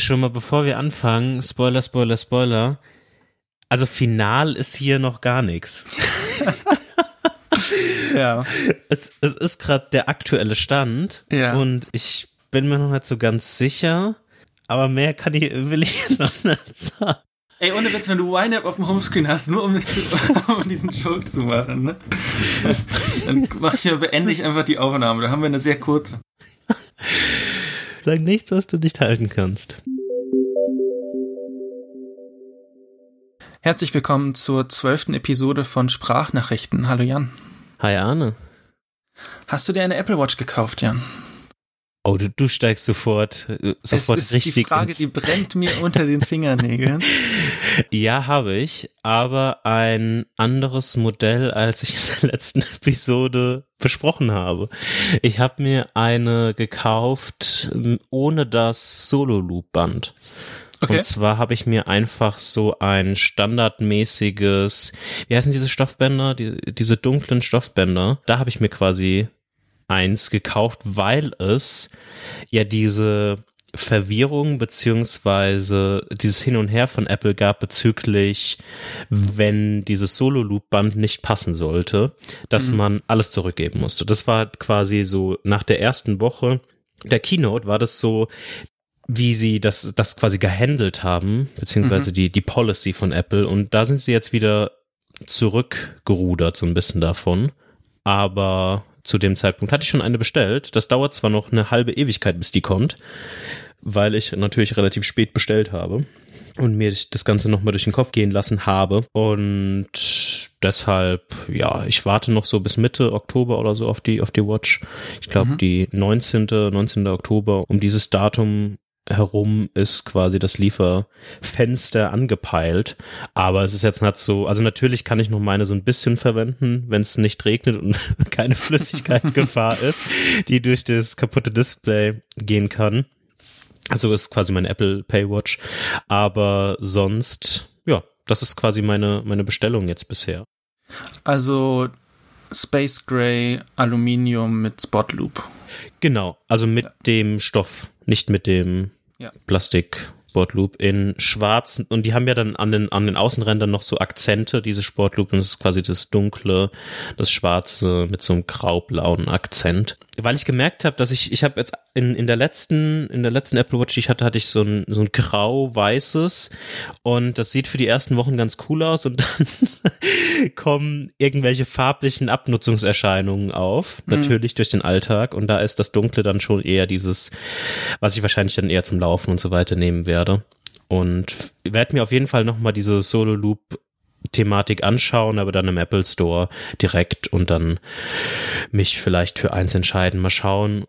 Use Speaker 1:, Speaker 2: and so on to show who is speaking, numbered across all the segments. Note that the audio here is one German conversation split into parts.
Speaker 1: schon mal bevor wir anfangen, Spoiler, Spoiler, Spoiler. Also final ist hier noch gar nichts.
Speaker 2: ja.
Speaker 1: Es, es ist gerade der aktuelle Stand
Speaker 2: Ja.
Speaker 1: und ich bin mir noch nicht so ganz sicher, aber mehr kann ich, will ich jetzt noch nicht sagen.
Speaker 2: Ey, ohne Witz, wenn du YNAB auf dem Homescreen hast, nur um, mich zu, um diesen Joke zu machen, ne? Dann mach ich ja, beende ich einfach die Aufnahme. Da haben wir eine sehr kurze.
Speaker 1: Sag nichts, was du nicht halten kannst.
Speaker 2: Herzlich willkommen zur zwölften Episode von Sprachnachrichten. Hallo Jan.
Speaker 1: Hi Arne.
Speaker 2: Hast du dir eine Apple Watch gekauft, Jan?
Speaker 1: Oh, du, du steigst sofort, äh, sofort
Speaker 2: es ist
Speaker 1: richtig
Speaker 2: die Frage,
Speaker 1: ins-
Speaker 2: die brennt mir unter den Fingernägeln.
Speaker 1: Ja, habe ich, aber ein anderes Modell, als ich in der letzten Episode besprochen habe. Ich habe mir eine gekauft ähm, ohne das Solo-Loop-Band.
Speaker 2: Okay.
Speaker 1: Und zwar habe ich mir einfach so ein standardmäßiges, wie heißen diese Stoffbänder, die, diese dunklen Stoffbänder, da habe ich mir quasi eins gekauft, weil es ja diese Verwirrung beziehungsweise dieses Hin und Her von Apple gab bezüglich, wenn dieses Solo-Loop-Band nicht passen sollte, dass man alles zurückgeben musste. Das war quasi so nach der ersten Woche der Keynote war das so, wie sie das, das quasi gehandelt haben, beziehungsweise die, die Policy von Apple. Und da sind sie jetzt wieder zurückgerudert, so ein bisschen davon. Aber zu dem Zeitpunkt hatte ich schon eine bestellt. Das dauert zwar noch eine halbe Ewigkeit, bis die kommt, weil ich natürlich relativ spät bestellt habe und mir das Ganze nochmal durch den Kopf gehen lassen habe. Und deshalb, ja, ich warte noch so bis Mitte Oktober oder so auf die, auf die Watch. Ich glaube, die 19. 19. Oktober. Um dieses Datum herum ist quasi das Lieferfenster angepeilt. Aber es ist jetzt nicht so, also natürlich kann ich noch meine so ein bisschen verwenden, wenn es nicht regnet und keine Flüssigkeitsgefahr ist, die durch das kaputte Display gehen kann. Also ist quasi mein Apple Pay Watch. Aber sonst, ja, das ist quasi meine, meine Bestellung jetzt bisher.
Speaker 2: Also Space Gray Aluminium mit Spot Loop.
Speaker 1: Genau, also mit dem Stoff, nicht mit dem
Speaker 2: Ja.
Speaker 1: Plastik Sportloop in schwarz und die haben ja dann an den an den Außenrändern noch so Akzente, diese Sportloop und das ist quasi das dunkle, das schwarze mit so einem graublauen Akzent. Weil ich gemerkt habe, dass ich ich habe jetzt in in der letzten in der letzten Apple Watch, die ich hatte, hatte ich so ein so ein grau-weißes. Und das sieht für die ersten Wochen ganz cool aus. Und dann kommen irgendwelche farblichen Abnutzungserscheinungen auf, natürlich durch den Alltag. Und da ist das Dunkle dann schon eher dieses, was ich wahrscheinlich dann eher zum Laufen und so weiter nehmen werde. Und werde mir auf jeden Fall nochmal diese Solo-Loop-Thematik anschauen, aber dann im Apple Store direkt und dann mich vielleicht für eins entscheiden. Mal schauen,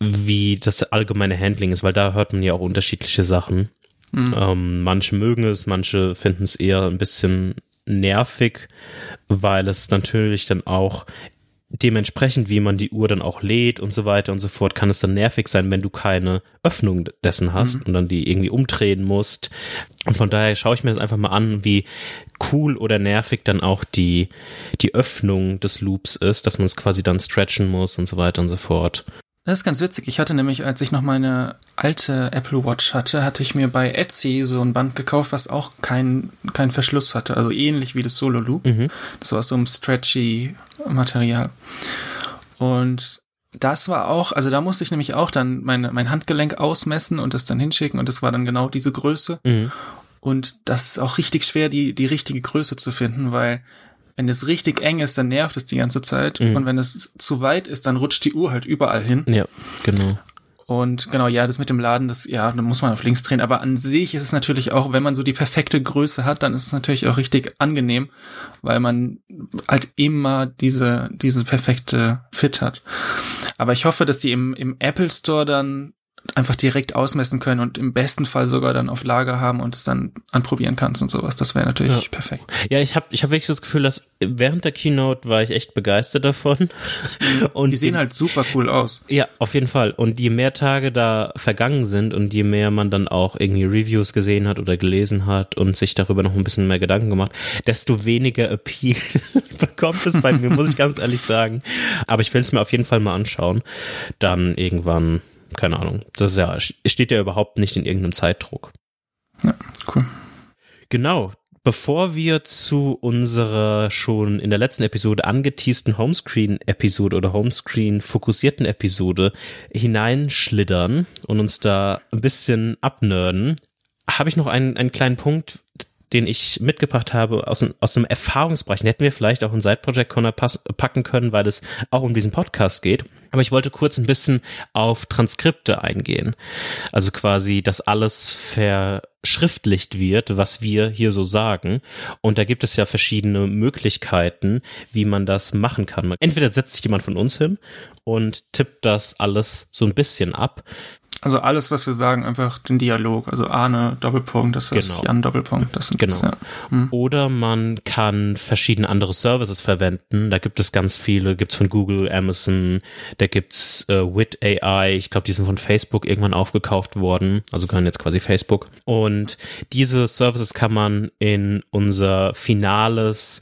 Speaker 1: wie das allgemeine Handling ist, weil da hört man ja auch unterschiedliche Sachen. Ähm, manche mögen es, manche finden es eher ein bisschen nervig, weil es natürlich dann auch dementsprechend, wie man die Uhr dann auch lädt und so weiter und so fort, kann es dann nervig sein, wenn du keine Öffnung dessen hast und dann die irgendwie umdrehen musst. Und von daher schaue ich mir das einfach mal an, wie cool oder nervig dann auch die, die Öffnung des Loops ist, dass man es quasi dann stretchen muss und so weiter und so fort.
Speaker 2: Das ist ganz witzig. Ich hatte nämlich, als ich noch meine alte Apple Watch hatte, hatte ich mir bei Etsy so ein Band gekauft, was auch keinen kein Verschluss hatte. Also ähnlich wie das Solo Loop. Das war so einem stretchy Material. Und das war auch, also da musste ich nämlich auch dann meine, mein Handgelenk ausmessen und das dann hinschicken und das war dann genau diese Größe.
Speaker 1: Mhm.
Speaker 2: Und das ist auch richtig schwer, die, die richtige Größe zu finden, weil wenn es richtig eng ist, dann nervt es die ganze Zeit.
Speaker 1: Mhm.
Speaker 2: Und wenn es zu weit ist, dann rutscht die Uhr halt überall hin.
Speaker 1: Ja, genau.
Speaker 2: Und genau, ja, das mit dem Laden, das, ja, da muss man auf links drehen. Aber an sich ist es natürlich auch, wenn man so die perfekte Größe hat, dann ist es natürlich auch richtig angenehm, weil man halt immer diese, diese perfekte Fit hat. Aber ich hoffe, dass die im, im Apple Store dann einfach direkt ausmessen können und im besten Fall sogar dann auf Lager haben und es dann anprobieren kannst und sowas. Das wäre natürlich
Speaker 1: Ja.
Speaker 2: perfekt.
Speaker 1: Ja, ich habe ich hab wirklich das Gefühl, dass während der Keynote war ich echt begeistert davon. Und
Speaker 2: Die sehen halt super cool aus.
Speaker 1: Ja, auf jeden Fall. Und je mehr Tage da vergangen sind und je mehr man dann auch irgendwie Reviews gesehen hat oder gelesen hat und sich darüber noch ein bisschen mehr Gedanken gemacht, desto weniger Appeal bekommt es bei mir, muss ich ganz ehrlich sagen. Aber ich will es mir auf jeden Fall mal anschauen. Dann irgendwann keine Ahnung. Das ist ja, steht ja überhaupt nicht in irgendeinem Zeitdruck.
Speaker 2: Ja, cool.
Speaker 1: Genau. Bevor wir zu unserer schon in der letzten Episode angeteasten Homescreen-Episode oder Homescreen-fokussierten Episode hineinschlittern und uns da ein bisschen abnörden, habe ich noch einen, einen kleinen Punkt, den ich mitgebracht habe aus, aus einem Erfahrungsbereich. Den hätten wir vielleicht auch in Side Project Corner packen können, weil es auch um diesen Podcast geht. Aber ich wollte kurz ein bisschen auf Transkripte eingehen. Also quasi, dass alles verschriftlicht wird, was wir hier so sagen. Und da gibt es ja verschiedene Möglichkeiten, wie man das machen kann. Entweder setzt sich jemand von uns hin und tippt das alles so ein bisschen ab.
Speaker 2: Also alles, was wir sagen, einfach den Dialog. Also Arne Doppelpunkt, das ist genau. Jan Doppelpunkt. Das sind
Speaker 1: genau. Das, ja. hm. Oder man kann verschiedene andere Services verwenden. Da gibt es ganz viele. Gibt's von Google, Amazon. Da gibt's äh, Wit AI. Ich glaube, die sind von Facebook irgendwann aufgekauft worden. Also gehören jetzt quasi Facebook. Und diese Services kann man in unser finales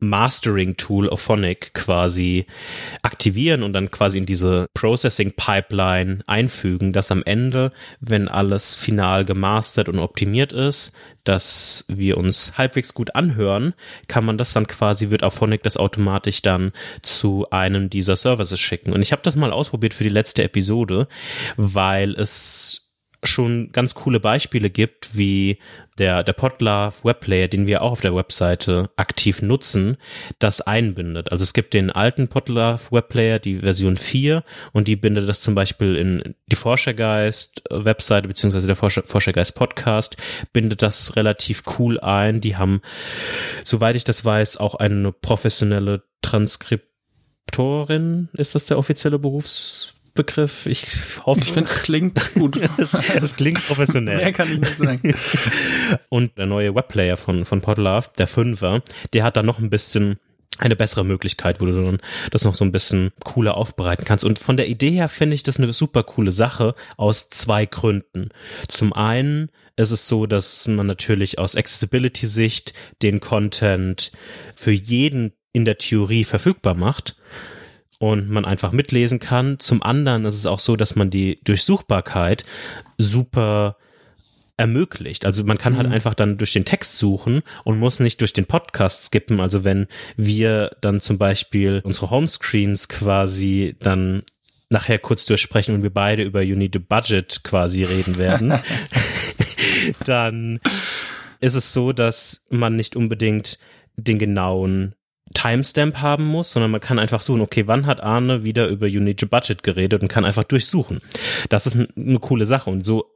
Speaker 1: Mastering-Tool Ophonic quasi aktivieren und dann quasi in diese Processing-Pipeline einfügen, dass am Ende, wenn alles final gemastert und optimiert ist, dass wir uns halbwegs gut anhören, kann man das dann quasi, wird Auphonic das automatisch dann zu einem dieser Services schicken. Und ich habe das mal ausprobiert für die letzte Episode, weil es schon ganz coole Beispiele gibt, wie der, der Podlove Webplayer, den wir auch auf der Webseite aktiv nutzen, das einbindet. Also es gibt den alten Podlove Webplayer, die Version 4, und die bindet das zum Beispiel in die Forschergeist Webseite, beziehungsweise der Forscher, Forschergeist Podcast, bindet das relativ cool ein. Die haben, soweit ich das weiß, auch eine professionelle Transkriptorin, ist das der offizielle Berufs Begriff. Ich hoffe.
Speaker 2: Ich finde, es klingt gut.
Speaker 1: das, das, klingt professionell.
Speaker 2: Mehr kann ich nicht sagen.
Speaker 1: Und der neue Webplayer von, von Podlove, der Fünfer, der hat da noch ein bisschen eine bessere Möglichkeit, wo du dann das noch so ein bisschen cooler aufbereiten kannst. Und von der Idee her finde ich das eine super coole Sache aus zwei Gründen. Zum einen ist es so, dass man natürlich aus Accessibility-Sicht den Content für jeden in der Theorie verfügbar macht und man einfach mitlesen kann. Zum anderen ist es auch so, dass man die Durchsuchbarkeit super ermöglicht. Also man kann halt mhm. einfach dann durch den Text suchen und muss nicht durch den Podcast skippen. Also wenn wir dann zum Beispiel unsere Homescreens quasi dann nachher kurz durchsprechen und wir beide über You Need a Budget quasi reden werden, dann ist es so, dass man nicht unbedingt den genauen Timestamp haben muss, sondern man kann einfach suchen, okay, wann hat Arne wieder über Unique Budget geredet und kann einfach durchsuchen. Das ist eine coole Sache und so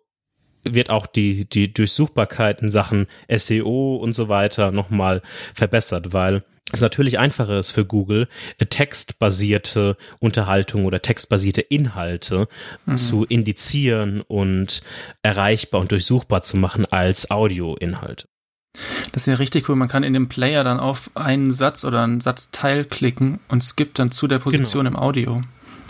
Speaker 1: wird auch die, die Durchsuchbarkeit in Sachen SEO und so weiter nochmal verbessert, weil es natürlich einfacher ist für Google, textbasierte Unterhaltung oder textbasierte Inhalte mhm. zu indizieren und erreichbar und durchsuchbar zu machen als Audioinhalte.
Speaker 2: Das ist ja richtig cool. Man kann in dem Player dann auf einen Satz oder einen Satzteil klicken und skippt dann zu der Position genau. im Audio.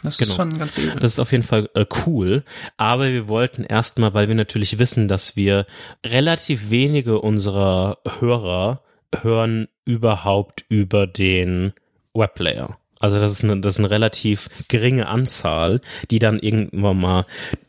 Speaker 2: Das genau. ist schon ganz edel.
Speaker 1: Das ist auf jeden Fall äh, cool. Aber wir wollten erstmal, weil wir natürlich wissen, dass wir relativ wenige unserer Hörer hören überhaupt über den Webplayer. Also das ist eine, das ist eine relativ geringe Anzahl, die dann irgendwann mal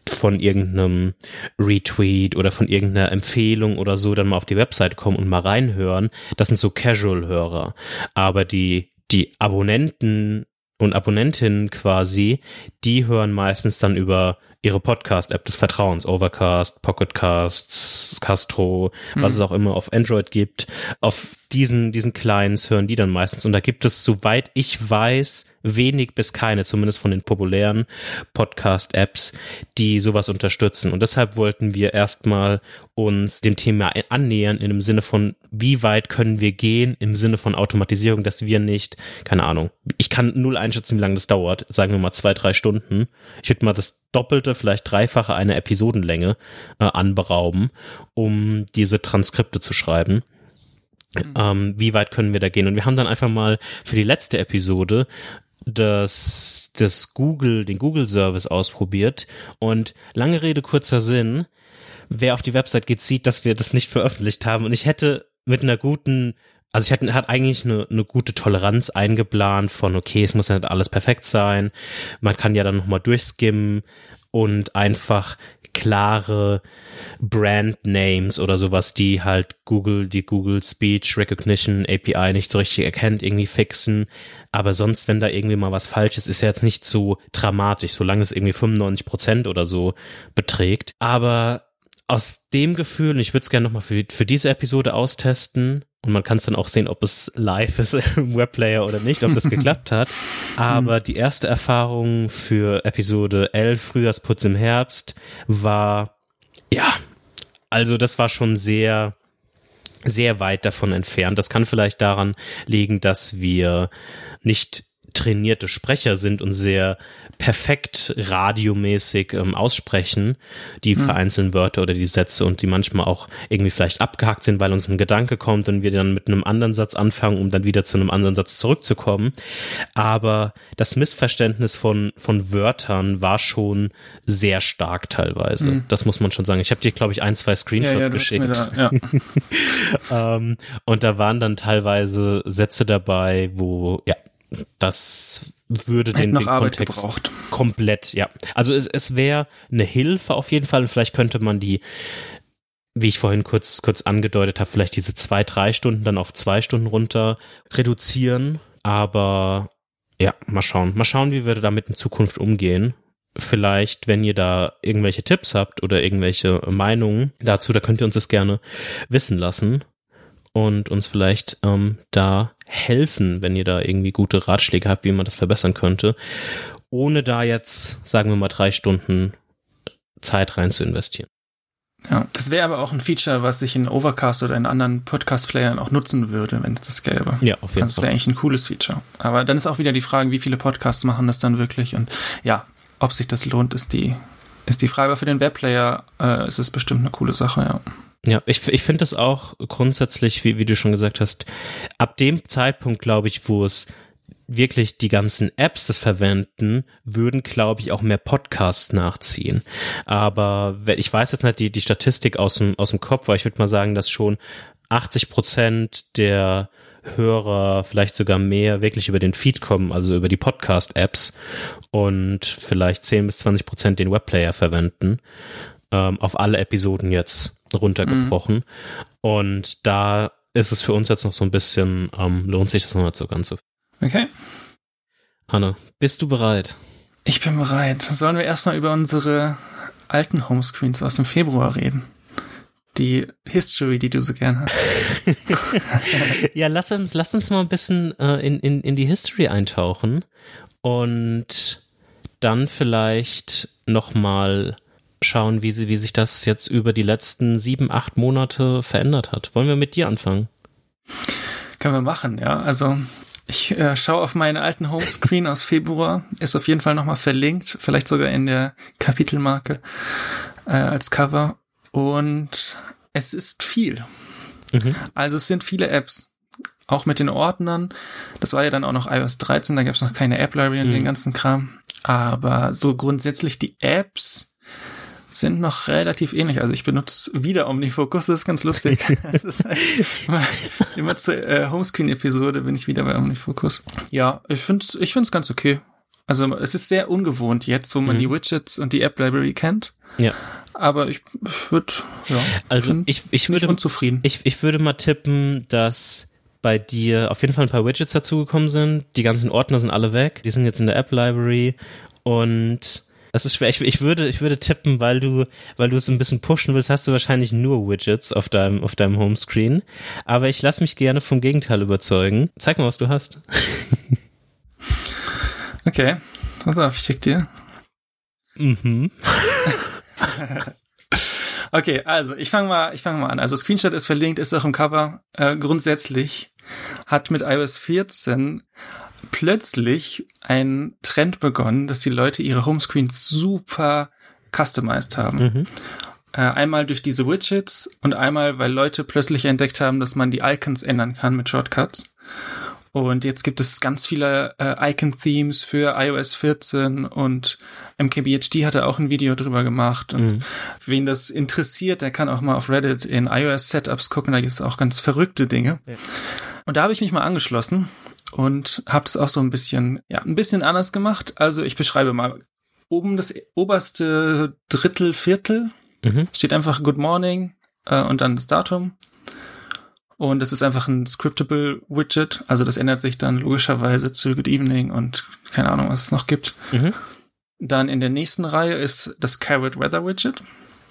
Speaker 1: von irgendeinem Retweet oder von irgendeiner Empfehlung oder so dann mal auf die Website kommen und mal reinhören. Das sind so Casual-Hörer. Aber die, die Abonnenten und Abonnentinnen quasi, die hören meistens dann über ihre Podcast-App des Vertrauens, Overcast, Pocketcasts, Castro, was mhm. es auch immer auf Android gibt. Auf diesen, diesen Clients hören die dann meistens. Und da gibt es, soweit ich weiß, wenig bis keine, zumindest von den populären Podcast-Apps, die sowas unterstützen. Und deshalb wollten wir erstmal uns dem Thema annähern in dem Sinne von, wie weit können wir gehen im Sinne von Automatisierung, dass wir nicht, keine Ahnung, ich kann null einschätzen, wie lange das dauert, sagen wir mal zwei, drei Stunden. Ich würde mal das Doppelte, vielleicht Dreifache einer Episodenlänge äh, anberauben, um diese Transkripte zu schreiben. Mhm. Ähm, wie weit können wir da gehen? Und wir haben dann einfach mal für die letzte Episode das, das Google, den Google Service ausprobiert und lange Rede, kurzer Sinn, wer auf die Website geht, sieht, dass wir das nicht veröffentlicht haben und ich hätte mit einer guten also ich hatte hat eigentlich eine, eine gute Toleranz eingeplant von okay, es muss ja nicht alles perfekt sein. Man kann ja dann nochmal durchskimmen und einfach klare Brand Names oder sowas, die halt Google, die Google Speech Recognition API nicht so richtig erkennt, irgendwie fixen. Aber sonst, wenn da irgendwie mal was falsch ist, ist ja jetzt nicht so dramatisch, solange es irgendwie 95 Prozent oder so beträgt. Aber aus dem Gefühl, ich würde es gerne nochmal für, für diese Episode austesten, und man kann es dann auch sehen, ob es live ist im Webplayer oder nicht, ob das geklappt hat. Aber die erste Erfahrung für Episode 11, Frühjahrsputz im Herbst, war, ja, also das war schon sehr, sehr weit davon entfernt. Das kann vielleicht daran liegen, dass wir nicht trainierte Sprecher sind und sehr perfekt radiomäßig ähm, aussprechen, die mhm. vereinzelten Wörter oder die Sätze und die manchmal auch irgendwie vielleicht abgehakt sind, weil uns ein Gedanke kommt und wir dann mit einem anderen Satz anfangen, um dann wieder zu einem anderen Satz zurückzukommen. Aber das Missverständnis von, von Wörtern war schon sehr stark teilweise. Mhm. Das muss man schon sagen. Ich habe dir, glaube ich, ein, zwei Screenshots ja, ja, geschickt. Da, ja. ähm, und da waren dann teilweise Sätze dabei, wo, ja, das würde den, den Kontext gebraucht. komplett, ja. Also es, es wäre eine Hilfe auf jeden Fall vielleicht könnte man die, wie ich vorhin kurz, kurz angedeutet habe, vielleicht diese zwei, drei Stunden dann auf zwei Stunden runter reduzieren. Aber ja, mal schauen. Mal schauen, wie wir damit in Zukunft umgehen. Vielleicht, wenn ihr da irgendwelche Tipps habt oder irgendwelche Meinungen dazu, da könnt ihr uns das gerne wissen lassen und uns vielleicht ähm, da helfen, wenn ihr da irgendwie gute Ratschläge habt, wie man das verbessern könnte, ohne da jetzt, sagen wir mal, drei Stunden Zeit rein zu investieren.
Speaker 2: Ja, das wäre aber auch ein Feature, was ich in Overcast oder in anderen Podcast-Playern auch nutzen würde, wenn es das gäbe.
Speaker 1: Ja, auf jeden
Speaker 2: also Das wäre eigentlich ein cooles Feature. Aber dann ist auch wieder die Frage, wie viele Podcasts machen das dann wirklich und ja, ob sich das lohnt, ist die, ist die Frage. Aber für den Webplayer äh, ist es bestimmt eine coole Sache, ja.
Speaker 1: Ja, ich, ich finde das auch grundsätzlich, wie, wie du schon gesagt hast, ab dem Zeitpunkt, glaube ich, wo es wirklich die ganzen Apps das verwenden, würden, glaube ich, auch mehr Podcasts nachziehen. Aber ich weiß jetzt nicht die, die Statistik aus dem, aus dem Kopf, aber ich würde mal sagen, dass schon 80 Prozent der Hörer, vielleicht sogar mehr, wirklich über den Feed kommen, also über die Podcast-Apps und vielleicht 10 bis 20 Prozent den Webplayer verwenden, ähm, auf alle Episoden jetzt runtergebrochen. Mhm. Und da ist es für uns jetzt noch so ein bisschen, ähm, lohnt sich das noch nicht so ganz so.
Speaker 2: Okay.
Speaker 1: Anne, bist du bereit?
Speaker 2: Ich bin bereit. Sollen wir erstmal über unsere alten Homescreens aus dem Februar reden? Die History, die du so gern hast.
Speaker 1: ja, lass uns, lass uns mal ein bisschen äh, in, in, in die History eintauchen und dann vielleicht nochmal schauen, wie, sie, wie sich das jetzt über die letzten sieben, acht Monate verändert hat. Wollen wir mit dir anfangen?
Speaker 2: Können wir machen, ja. Also ich äh, schaue auf meinen alten Homescreen aus Februar, ist auf jeden Fall nochmal verlinkt, vielleicht sogar in der Kapitelmarke äh, als Cover. Und es ist viel. Mhm. Also es sind viele Apps. Auch mit den Ordnern. Das war ja dann auch noch iOS 13, da gab es noch keine App-Library und mhm. den ganzen Kram. Aber so grundsätzlich die Apps sind noch relativ ähnlich. Also ich benutze wieder OmniFocus, das ist ganz lustig. ist halt immer, immer zur äh, Homescreen-Episode bin ich wieder bei OmniFocus. Ja, ich finde es ich find's ganz okay. Also es ist sehr ungewohnt jetzt, wo man mhm. die Widgets und die App-Library kennt.
Speaker 1: Ja.
Speaker 2: Aber ich würde, ja.
Speaker 1: Also ich, ich würde,
Speaker 2: unzufrieden.
Speaker 1: Ich, ich würde mal tippen, dass bei dir auf jeden Fall ein paar Widgets dazugekommen sind. Die ganzen Ordner sind alle weg. Die sind jetzt in der App-Library und das ist schwer. Ich, ich, würde, ich würde tippen, weil du, weil du es ein bisschen pushen willst, hast du wahrscheinlich nur Widgets auf deinem, auf deinem Homescreen. Aber ich lasse mich gerne vom Gegenteil überzeugen. Zeig mal, was du hast.
Speaker 2: okay. Pass auf, ich schick dir. Mhm. okay, also ich fange mal, ich fange mal an. Also Screenshot ist verlinkt, ist auch im Cover. Äh, grundsätzlich hat mit iOS 14 plötzlich ein Trend begonnen, dass die Leute ihre Homescreens super customized haben. Mhm. Äh, einmal durch diese Widgets und einmal, weil Leute plötzlich entdeckt haben, dass man die Icons ändern kann mit Shortcuts. Und jetzt gibt es ganz viele äh, Icon-Themes für iOS 14 und MKBHD hatte auch ein Video drüber gemacht. Und mhm. wen das interessiert, der kann auch mal auf Reddit in iOS-Setups gucken, da gibt es auch ganz verrückte Dinge. Ja. Und da habe ich mich mal angeschlossen und habe es auch so ein bisschen, ja, ein bisschen anders gemacht. Also ich beschreibe mal oben das oberste Drittel, Viertel
Speaker 1: Mhm.
Speaker 2: steht einfach Good Morning äh, und dann das Datum. Und es ist einfach ein scriptable Widget. Also das ändert sich dann logischerweise zu Good Evening und keine Ahnung, was es noch gibt.
Speaker 1: Mhm.
Speaker 2: Dann in der nächsten Reihe ist das Carrot Weather Widget.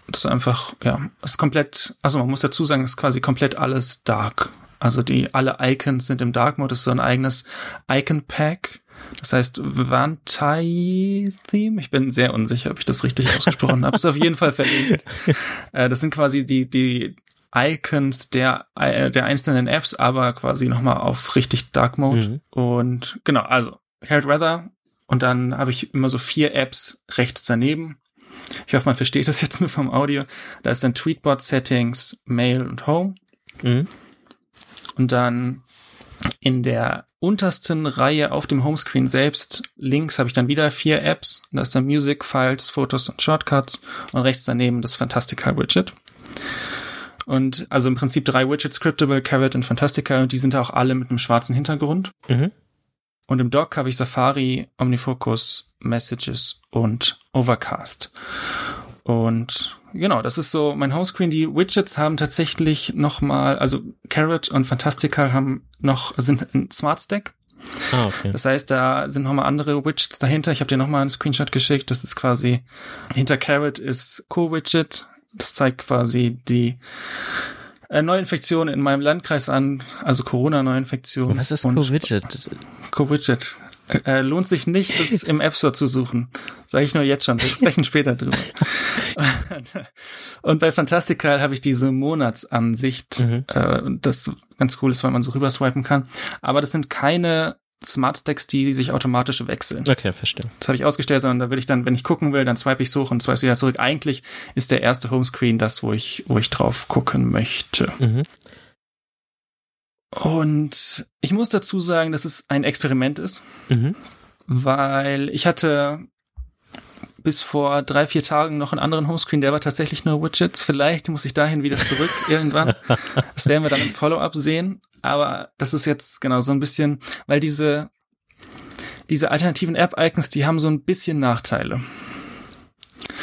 Speaker 2: Das ist einfach, ja, ist komplett, also man muss dazu sagen, ist quasi komplett alles dark. Also die, alle Icons sind im Dark Mode. Das ist so ein eigenes Icon Pack. Das heißt Vantai Theme. Ich bin sehr unsicher, ob ich das richtig ausgesprochen habe. Ist auf jeden Fall verlinkt. Äh, das sind quasi die, die Icons der, äh, der einzelnen Apps, aber quasi nochmal auf richtig Dark Mode.
Speaker 1: Mhm.
Speaker 2: Und genau, also Carrot Weather. Und dann habe ich immer so vier Apps rechts daneben. Ich hoffe, man versteht das jetzt nur vom Audio. Da ist dann Tweetbot Settings, Mail und Home.
Speaker 1: Mhm.
Speaker 2: Und dann in der untersten Reihe auf dem Homescreen selbst, links habe ich dann wieder vier Apps. Da ist dann Music, Files, Fotos und Shortcuts und rechts daneben das Fantastica Widget. Und also im Prinzip drei Widgets, Scriptable, Carrot und Fantastica und die sind auch alle mit einem schwarzen Hintergrund.
Speaker 1: Mhm.
Speaker 2: Und im Dock habe ich Safari, OmniFocus, Messages und Overcast. Und genau, das ist so mein Homescreen. Die Widgets haben tatsächlich noch mal, also Carrot und Fantastical haben noch sind ein Smart Stack.
Speaker 1: Ah, okay.
Speaker 2: Das heißt, da sind noch mal andere Widgets dahinter. Ich habe dir noch mal einen Screenshot geschickt. Das ist quasi hinter Carrot ist Co-Widget. Das zeigt quasi die äh, Neuinfektion in meinem Landkreis an, also Corona-Neuinfektion.
Speaker 1: Was ist Co-Widget?
Speaker 2: Co-Widget. Äh, lohnt sich nicht, das im App Store zu suchen. Sage ich nur jetzt schon. Wir sprechen später drüber. Und bei Fantastical habe ich diese Monatsansicht,
Speaker 1: Mhm.
Speaker 2: äh, das ganz cool ist, weil man so rüberswipen kann. Aber das sind keine Smart Stacks, die sich automatisch wechseln.
Speaker 1: Okay, verstehe.
Speaker 2: Das habe ich ausgestellt, sondern da will ich dann, wenn ich gucken will, dann swipe ich so hoch und swipe wieder zurück. Eigentlich ist der erste Homescreen das, wo ich, wo ich drauf gucken möchte.
Speaker 1: Mhm.
Speaker 2: Und ich muss dazu sagen, dass es ein Experiment ist.
Speaker 1: Mhm.
Speaker 2: weil ich hatte bis vor drei, vier Tagen noch einen anderen Homescreen, der war tatsächlich nur Widgets. Vielleicht muss ich dahin wieder zurück irgendwann. Das werden wir dann im Follow-up sehen. Aber das ist jetzt genau so ein bisschen, weil diese, diese alternativen App-Icons, die haben so ein bisschen Nachteile.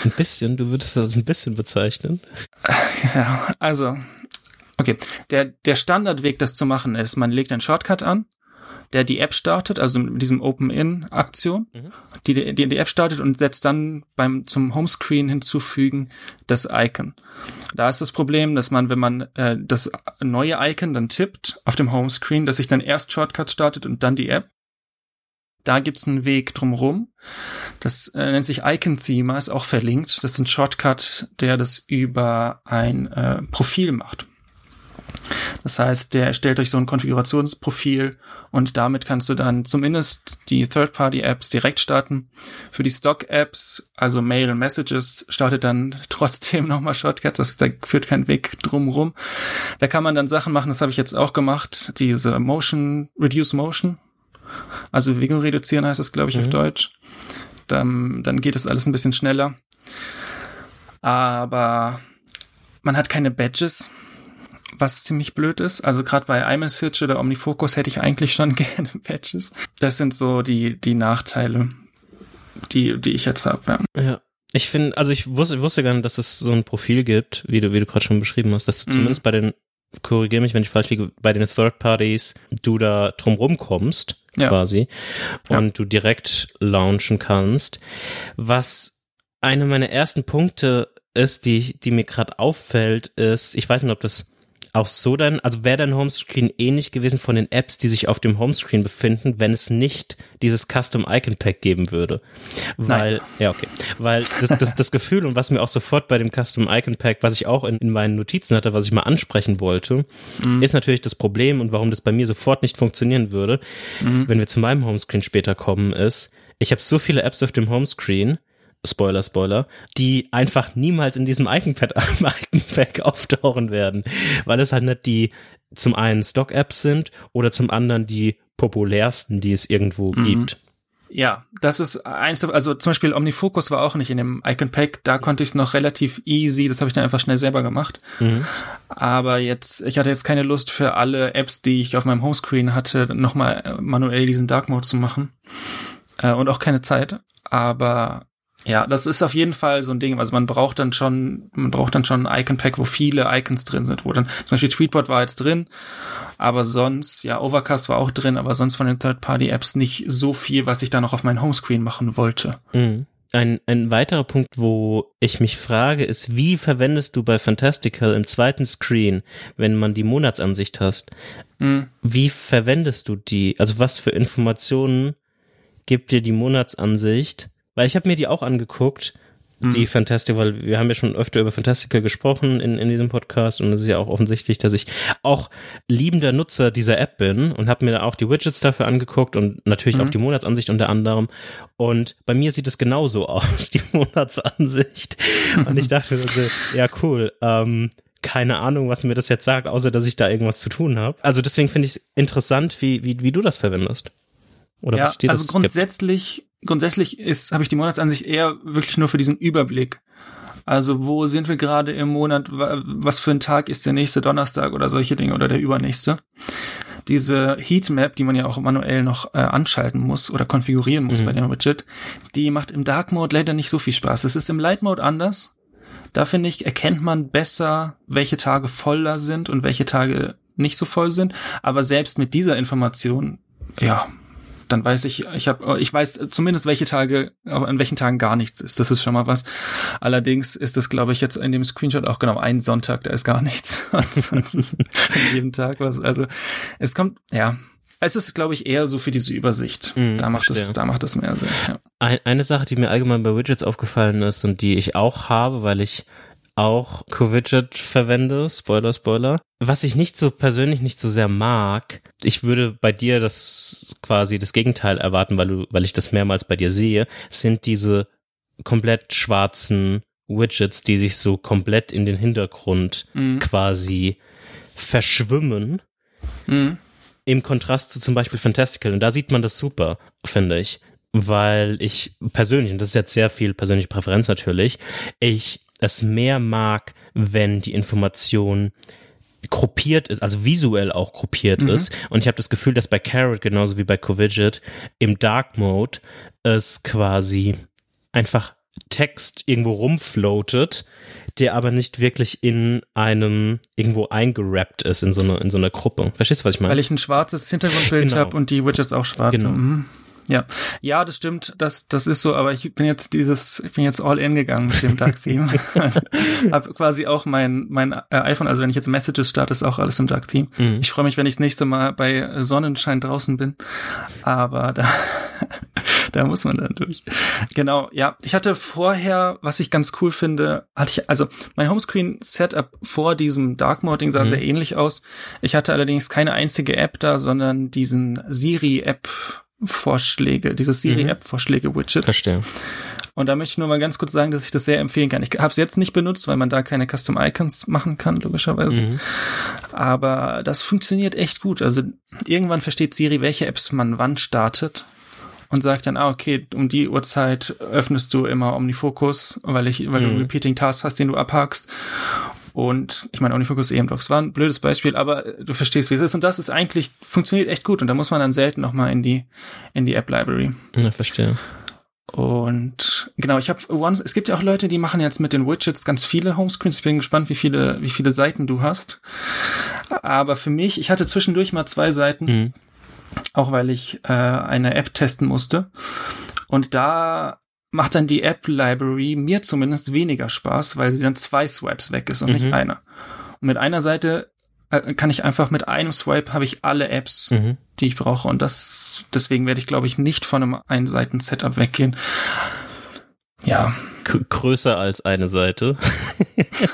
Speaker 1: Ein bisschen, du würdest das ein bisschen bezeichnen.
Speaker 2: Ja, also, okay. Der, der Standardweg, das zu machen, ist, man legt einen Shortcut an, der die App startet, also mit diesem Open-In-Aktion,
Speaker 1: Mhm.
Speaker 2: die, die die App startet und setzt dann beim zum Homescreen hinzufügen das Icon. Da ist das Problem, dass man, wenn man äh, das neue Icon dann tippt auf dem Homescreen, dass sich dann erst Shortcut startet und dann die App. Da gibt's einen Weg drumrum. Das äh, nennt sich Icon Thema, ist auch verlinkt. Das ist ein Shortcut, der das über ein äh, Profil macht. Das heißt, der erstellt euch so ein Konfigurationsprofil und damit kannst du dann zumindest die Third-Party-Apps direkt starten. Für die Stock-Apps, also Mail und Messages, startet dann trotzdem nochmal Shortcuts. Das, da führt kein Weg drumrum. Da kann man dann Sachen machen, das habe ich jetzt auch gemacht. Diese Motion, Reduce Motion. Also Bewegung reduzieren heißt das, glaube ich, auf
Speaker 1: Mhm.
Speaker 2: Deutsch. Dann, dann geht es alles ein bisschen schneller. Aber man hat keine Badges, was ziemlich blöd ist. Also gerade bei iMessage oder OmniFocus hätte ich eigentlich schon gerne Badges. Das sind so die, die Nachteile, die, die ich jetzt habe. Ja.
Speaker 1: Ja. Ich finde, also ich wusste, wusste gar nicht, dass es so ein Profil gibt, wie du, wie du gerade schon beschrieben hast, dass du
Speaker 2: Mhm.
Speaker 1: zumindest bei den, korrigiere mich, wenn ich falsch liege, bei den Third Parties du da drumrum kommst,
Speaker 2: Ja.
Speaker 1: quasi,
Speaker 2: Ja.
Speaker 1: und du direkt launchen kannst. Was eine meiner ersten Punkte ist, die, die mir gerade auffällt, ist, ich weiß nicht, ob das auch so dann, also wäre dein Homescreen ähnlich gewesen von den Apps, die sich auf dem Homescreen befinden, wenn es nicht dieses Custom Icon Pack geben würde. Weil,
Speaker 2: Nein.
Speaker 1: ja, okay. Weil das, das, das Gefühl und was mir auch sofort bei dem Custom Icon Pack, was ich auch in, in meinen Notizen hatte, was ich mal ansprechen wollte,
Speaker 2: Mhm.
Speaker 1: ist natürlich das Problem und warum das bei mir sofort nicht funktionieren würde,
Speaker 2: Mhm.
Speaker 1: wenn wir zu meinem Homescreen später kommen, ist, ich habe so viele Apps auf dem Homescreen, Spoiler, Spoiler, die einfach niemals in diesem Icon-Pad, Icon-Pack auftauchen werden, weil es halt nicht die zum einen Stock-Apps sind oder zum anderen die populärsten, die es irgendwo
Speaker 2: Mhm.
Speaker 1: gibt.
Speaker 2: Ja, das ist eins, also zum Beispiel OmniFocus war auch nicht in dem Icon Pack, da konnte ich es noch relativ easy, das habe ich dann einfach schnell selber gemacht.
Speaker 1: Mhm.
Speaker 2: Aber jetzt, ich hatte jetzt keine Lust für alle Apps, die ich auf meinem Homescreen hatte, nochmal manuell diesen Dark Mode zu machen. Äh, und auch keine Zeit. Aber Ja, das ist auf jeden Fall so ein Ding. Also man braucht dann schon, man braucht dann schon ein Icon-Pack, wo viele Icons drin sind, wo dann zum Beispiel Tweetbot war jetzt drin, aber sonst, ja, Overcast war auch drin, aber sonst von den Third-Party-Apps nicht so viel, was ich da noch auf meinen Homescreen machen wollte.
Speaker 1: Mhm. Ein, ein weiterer Punkt, wo ich mich frage, ist, wie verwendest du bei Fantastical im zweiten Screen, wenn man die Monatsansicht hast, mhm. wie verwendest du die? Also was für Informationen gibt dir die Monatsansicht? Weil ich habe mir die auch angeguckt die mhm. Fantastical, weil wir haben ja schon öfter über Fantastical gesprochen in, in diesem Podcast und es ist ja auch offensichtlich, dass ich auch liebender Nutzer dieser App bin und habe mir da auch die Widgets dafür angeguckt und natürlich mhm. auch die Monatsansicht unter anderem. Und bei mir sieht es genauso aus, die Monatsansicht. Und ich dachte, also, ja cool. Ähm, keine Ahnung, was mir das jetzt sagt, außer dass ich da irgendwas zu tun habe. Also deswegen finde ich es interessant, wie, wie, wie du das verwendest.
Speaker 2: Oder ja, was dir das Also grundsätzlich gibt grundsätzlich ist, habe ich die Monatsansicht eher wirklich nur für diesen Überblick. Also wo sind wir gerade im Monat, was für ein Tag ist der nächste Donnerstag oder solche Dinge oder der übernächste. Diese Heatmap, die man ja auch manuell noch äh, anschalten muss oder konfigurieren muss mhm. bei dem Widget, die macht im Dark Mode leider nicht so viel Spaß. Es ist im Light Mode anders. Da finde ich, erkennt man besser, welche Tage voller sind und welche Tage nicht so voll sind. Aber selbst mit dieser Information, ja, dann weiß ich, ich habe, ich weiß zumindest welche Tage, an welchen Tagen gar nichts ist. Das ist schon mal was. Allerdings ist es, glaube ich, jetzt in dem Screenshot auch genau ein Sonntag, da ist gar nichts. Ansonsten an jedem Tag was. Also es kommt, ja. Es ist, glaube ich, eher so für diese Übersicht. Mm, da macht es, da macht es mehr Sinn. Ja.
Speaker 1: Eine Sache, die mir allgemein bei Widgets aufgefallen ist und die ich auch habe, weil ich auch Covidget verwende, Spoiler, Spoiler. Was ich nicht so persönlich nicht so sehr mag, ich würde bei dir das quasi das Gegenteil erwarten, weil du, weil ich das mehrmals bei dir sehe, sind diese komplett schwarzen Widgets, die sich so komplett in den Hintergrund mhm. quasi verschwimmen. Mhm. Im Kontrast zu zum Beispiel Fantastical. Und da sieht man das super, finde ich. Weil ich persönlich, und das ist jetzt sehr viel persönliche Präferenz natürlich, ich es mehr mag, wenn die Information gruppiert ist, also visuell auch gruppiert mhm. ist. Und ich habe das Gefühl, dass bei Carrot genauso wie bei Covidget im Dark Mode es quasi einfach Text irgendwo rumfloatet, der aber nicht wirklich in einem irgendwo eingerappt ist in so einer in so einer Gruppe. Verstehst du, was ich meine?
Speaker 2: Weil ich ein schwarzes Hintergrundbild genau. habe und die Widgets auch schwarz. Genau. Mhm. Ja, ja, das stimmt, das, das ist so, aber ich bin jetzt dieses, ich bin jetzt all in gegangen mit dem Dark Theme. hab quasi auch mein, mein äh, iPhone, also wenn ich jetzt Messages starte, ist auch alles im Dark Theme. Mhm. Ich freue mich, wenn ich das nächste Mal bei Sonnenschein draußen bin, aber da, da muss man dann durch. Genau, ja, ich hatte vorher, was ich ganz cool finde, hatte ich, also mein Homescreen-Setup vor diesem Dark Mode sah mhm. sehr ähnlich aus. Ich hatte allerdings keine einzige App da, sondern diesen Siri-App Vorschläge, dieses Siri-App-Vorschläge-Widget.
Speaker 1: Verstehe.
Speaker 2: Und da möchte ich nur mal ganz kurz sagen, dass ich das sehr empfehlen kann. Ich habe es jetzt nicht benutzt, weil man da keine Custom Icons machen kann, logischerweise. Mhm. Aber das funktioniert echt gut. Also irgendwann versteht Siri, welche Apps man wann startet und sagt dann, ah, okay, um die Uhrzeit öffnest du immer OmniFocus, weil ich, weil mhm. du Repeating Tasks hast, den du abhakst. Und ich meine, OmniFocus EM-Docs war ein blödes Beispiel, aber du verstehst, wie es ist. Und das ist eigentlich, funktioniert echt gut. Und da muss man dann selten nochmal in die, in die App-Library.
Speaker 1: Ja, verstehe.
Speaker 2: Und genau, ich habe Once, es gibt ja auch Leute, die machen jetzt mit den Widgets ganz viele Homescreens. Ich bin gespannt, wie viele, wie viele Seiten du hast. Aber für mich, ich hatte zwischendurch mal zwei Seiten, mhm. auch weil ich äh, eine App testen musste. Und da macht dann die App-Library mir zumindest weniger Spaß, weil sie dann zwei Swipes weg ist und mhm. nicht einer. Und mit einer Seite äh, kann ich einfach mit einem Swipe habe ich alle Apps, mhm. die ich brauche. Und das, deswegen werde ich, glaube ich, nicht von einem Einseiten-Setup weggehen. Ja.
Speaker 1: K größer als eine Seite.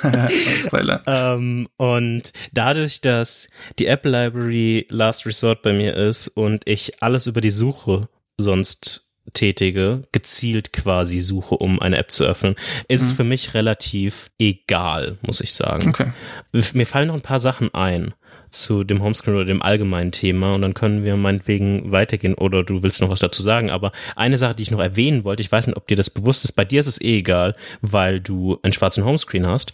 Speaker 1: ähm, und dadurch, dass die App Library Last Resort bei mir ist und ich alles über die Suche sonst tätige, gezielt quasi suche, um eine App zu öffnen, ist mhm. für mich relativ egal, muss ich sagen. Okay. Mir fallen noch ein paar Sachen ein zu dem Homescreen oder dem allgemeinen Thema und dann können wir meinetwegen weitergehen oder du willst noch was dazu sagen, aber eine Sache, die ich noch erwähnen wollte, ich weiß nicht, ob dir das bewusst ist, bei dir ist es eh egal, weil du einen schwarzen Homescreen hast,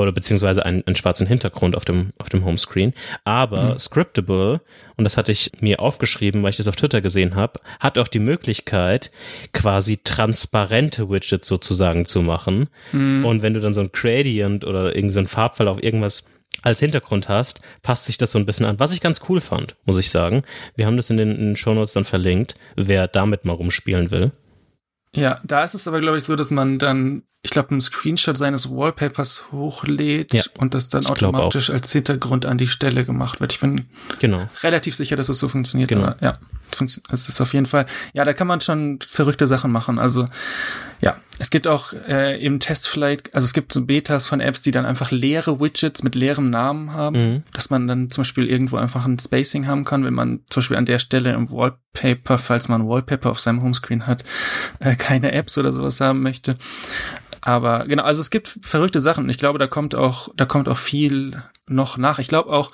Speaker 1: oder beziehungsweise einen, einen schwarzen Hintergrund auf dem, auf dem Homescreen. Aber mhm. Scriptable, und das hatte ich mir aufgeschrieben, weil ich das auf Twitter gesehen habe, hat auch die Möglichkeit, quasi transparente Widgets sozusagen zu machen. Mhm. Und wenn du dann so ein Gradient oder irgendein so Farbfall auf irgendwas als Hintergrund hast, passt sich das so ein bisschen an. Was ich ganz cool fand, muss ich sagen. Wir haben das in den, in den Shownotes dann verlinkt, wer damit mal rumspielen will.
Speaker 2: Ja, da ist es aber, glaube ich, so, dass man dann, ich glaube, einen Screenshot seines Wallpapers hochlädt ja, und das dann automatisch als Hintergrund an die Stelle gemacht wird. Ich bin genau. relativ sicher, dass es so funktioniert. Genau. Aber ja, es ist auf jeden Fall, ja, da kann man schon verrückte Sachen machen. Also ja, es gibt auch äh, im Test vielleicht, also es gibt so Betas von Apps, die dann einfach leere Widgets mit leerem Namen haben, mhm. dass man dann zum Beispiel irgendwo einfach ein Spacing haben kann, wenn man zum Beispiel an der Stelle im Wallpaper, falls man Wallpaper auf seinem Homescreen hat, äh, keine Apps oder sowas haben möchte. Aber genau, also es gibt verrückte Sachen und ich glaube, da kommt auch, da kommt auch viel noch nach. Ich glaube auch,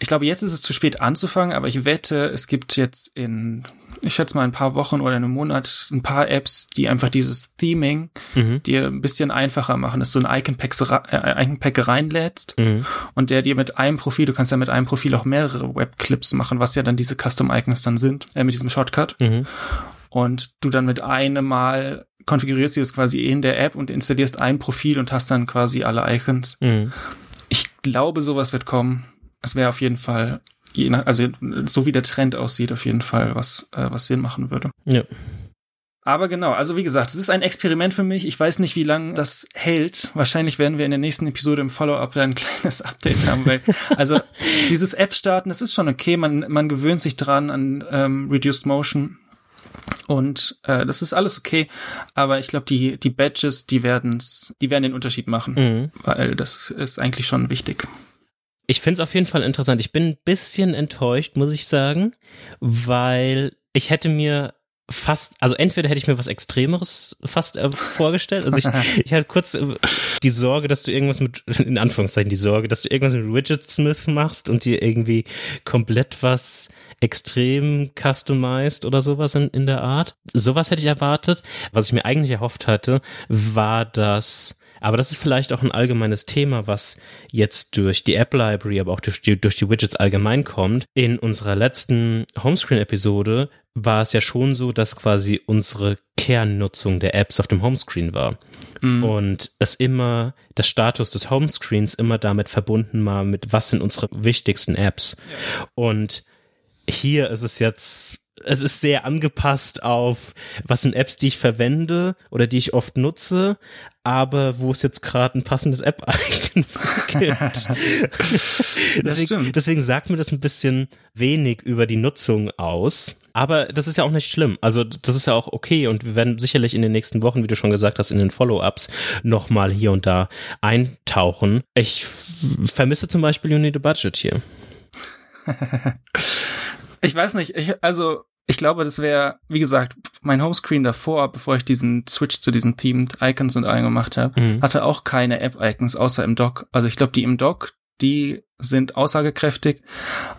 Speaker 2: ich glaube, jetzt ist es zu spät anzufangen, aber ich wette, es gibt jetzt in, ich schätze mal ein paar Wochen oder einem Monat ein paar Apps, die einfach dieses Theming mhm. dir ein bisschen einfacher machen, dass du ein Icon-Pack äh, Icon reinlädst mhm. und der dir mit einem Profil, du kannst ja mit einem Profil auch mehrere Webclips machen, was ja dann diese Custom-Icons dann sind, äh, mit diesem Shortcut. Mhm. Und du dann mit einem Mal konfigurierst du das quasi in der App und installierst ein Profil und hast dann quasi alle Icons. Mhm. Ich glaube, sowas wird kommen es wäre auf jeden Fall, also so wie der Trend aussieht, auf jeden Fall was, äh, was Sinn machen würde. Ja. Aber genau, also wie gesagt, es ist ein Experiment für mich. Ich weiß nicht, wie lange das hält. Wahrscheinlich werden wir in der nächsten Episode im Follow-up ein kleines Update haben, weil also dieses App starten, das ist schon okay. Man man gewöhnt sich dran an ähm, Reduced Motion und äh, das ist alles okay. Aber ich glaube, die die Badges, die werden's, die werden den Unterschied machen, mhm. weil das ist eigentlich schon wichtig.
Speaker 1: Ich finde es auf jeden Fall interessant. Ich bin ein bisschen enttäuscht, muss ich sagen, weil ich hätte mir fast, also entweder hätte ich mir was Extremeres fast äh, vorgestellt. Also ich, ich hatte kurz äh, die Sorge, dass du irgendwas mit, in Anführungszeichen die Sorge, dass du irgendwas mit Widget Smith machst und dir irgendwie komplett was extrem customized oder sowas in, in der Art. Sowas hätte ich erwartet. Was ich mir eigentlich erhofft hatte, war, dass aber das ist vielleicht auch ein allgemeines Thema, was jetzt durch die App Library, aber auch durch die, durch die Widgets allgemein kommt. In unserer letzten Homescreen-Episode war es ja schon so, dass quasi unsere Kernnutzung der Apps auf dem Homescreen war. Mhm. Und es immer, das Status des Homescreens immer damit verbunden war mit, was sind unsere wichtigsten Apps. Ja. Und hier ist es jetzt es ist sehr angepasst auf, was sind Apps, die ich verwende oder die ich oft nutze, aber wo es jetzt gerade ein passendes App-Icon gibt. deswegen, deswegen sagt mir das ein bisschen wenig über die Nutzung aus. Aber das ist ja auch nicht schlimm. Also das ist ja auch okay und wir werden sicherlich in den nächsten Wochen, wie du schon gesagt hast, in den Follow-ups nochmal hier und da eintauchen. Ich vermisse zum Beispiel You Need a Budget hier.
Speaker 2: Ich weiß nicht, ich, also ich glaube, das wäre, wie gesagt, mein Homescreen davor, bevor ich diesen Switch zu diesen Themed Icons und allem gemacht habe, mhm. hatte auch keine App-Icons außer im Dock. Also ich glaube, die im Dock, die sind aussagekräftig,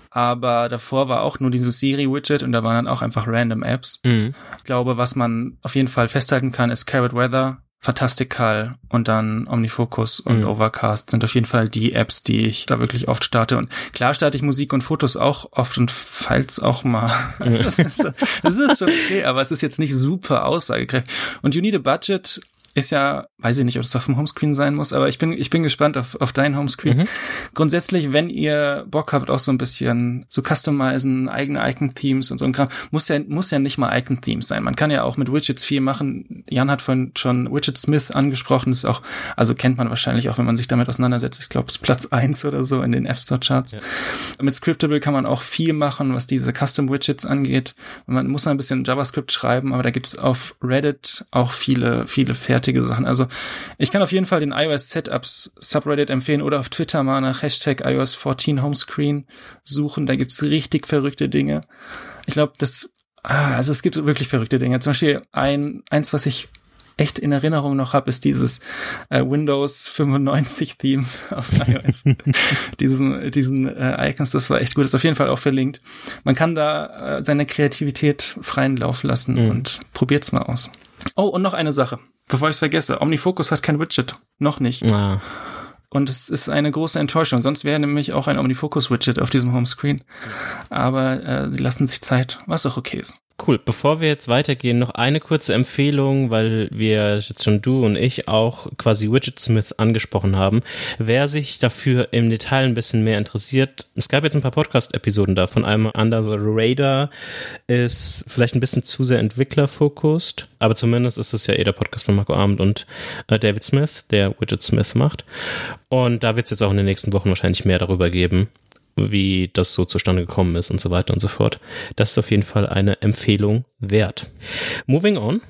Speaker 2: aber davor war auch nur dieses Siri-Widget und da waren dann auch einfach random Apps. Mhm. Ich glaube, was man auf jeden Fall festhalten kann, ist Carrot Weather, Fantastical und dann Omnifocus und mhm. Overcast sind auf jeden Fall die Apps, die ich da wirklich oft starte. Und klar starte ich Musik und Fotos auch oft und falls auch mal. das, ist, das ist okay, aber es ist jetzt nicht super aussagekräftig. Und You Need a Budget ist ja, weiß ich nicht, ob es auf dem Homescreen sein muss, aber ich bin, ich bin gespannt auf, auf dein Homescreen. Mhm. Grundsätzlich, wenn ihr Bock habt, auch so ein bisschen zu customizen, eigene Icon-Themes und so ein Kram, muss ja, muss ja nicht mal Icon-Themes sein. Man kann ja auch mit Widgets viel machen. Jan hat vorhin schon Widget Smith angesprochen, das ist auch, also kennt man wahrscheinlich auch, wenn man sich damit auseinandersetzt. Ich glaube, es ist Platz eins oder so in den App Store Charts. Ja. Mit Scriptable kann man auch viel machen, was diese Custom Widgets angeht. Man muss mal ein bisschen JavaScript schreiben, aber da gibt es auf Reddit auch viele, viele Fair fertige Sachen. Also ich kann auf jeden Fall den iOS Setups Subreddit empfehlen oder auf Twitter mal nach Hashtag iOS 14 Homescreen suchen. Da gibt's richtig verrückte Dinge. Ich glaube, das, ah, also es gibt wirklich verrückte Dinge. Zum Beispiel ein, eins, was ich echt in Erinnerung noch habe, ist dieses äh, Windows 95 Theme auf iOS. diesen diesen äh, Icons, das war echt gut. Das ist auf jeden Fall auch verlinkt. Man kann da äh, seine Kreativität freien Lauf lassen mhm. und probiert's mal aus. Oh, und noch eine Sache. Bevor ich es vergesse, OmniFocus hat kein Widget. Noch nicht. Ah. und es ist eine große Enttäuschung. Sonst wäre nämlich auch ein OmniFocus-Widget auf diesem Homescreen. Aber äh, sie lassen sich Zeit, was auch okay ist.
Speaker 1: Cool. Bevor wir jetzt weitergehen, noch eine kurze Empfehlung, weil wir jetzt schon du und ich auch quasi Widgetsmith angesprochen haben. Wer sich dafür im Detail ein bisschen mehr interessiert, es gab jetzt ein paar Podcast-Episoden da von einem Under the Radar, ist vielleicht ein bisschen zu sehr entwicklerfokussiert, aber zumindest ist es ja eh der Podcast von Marco Arndt und äh, David Smith, der Widgetsmith macht. Und da wird es jetzt auch in den nächsten Wochen wahrscheinlich mehr darüber geben wie das so zustande gekommen ist und so weiter und so fort. Das ist auf jeden Fall eine Empfehlung wert. Moving on.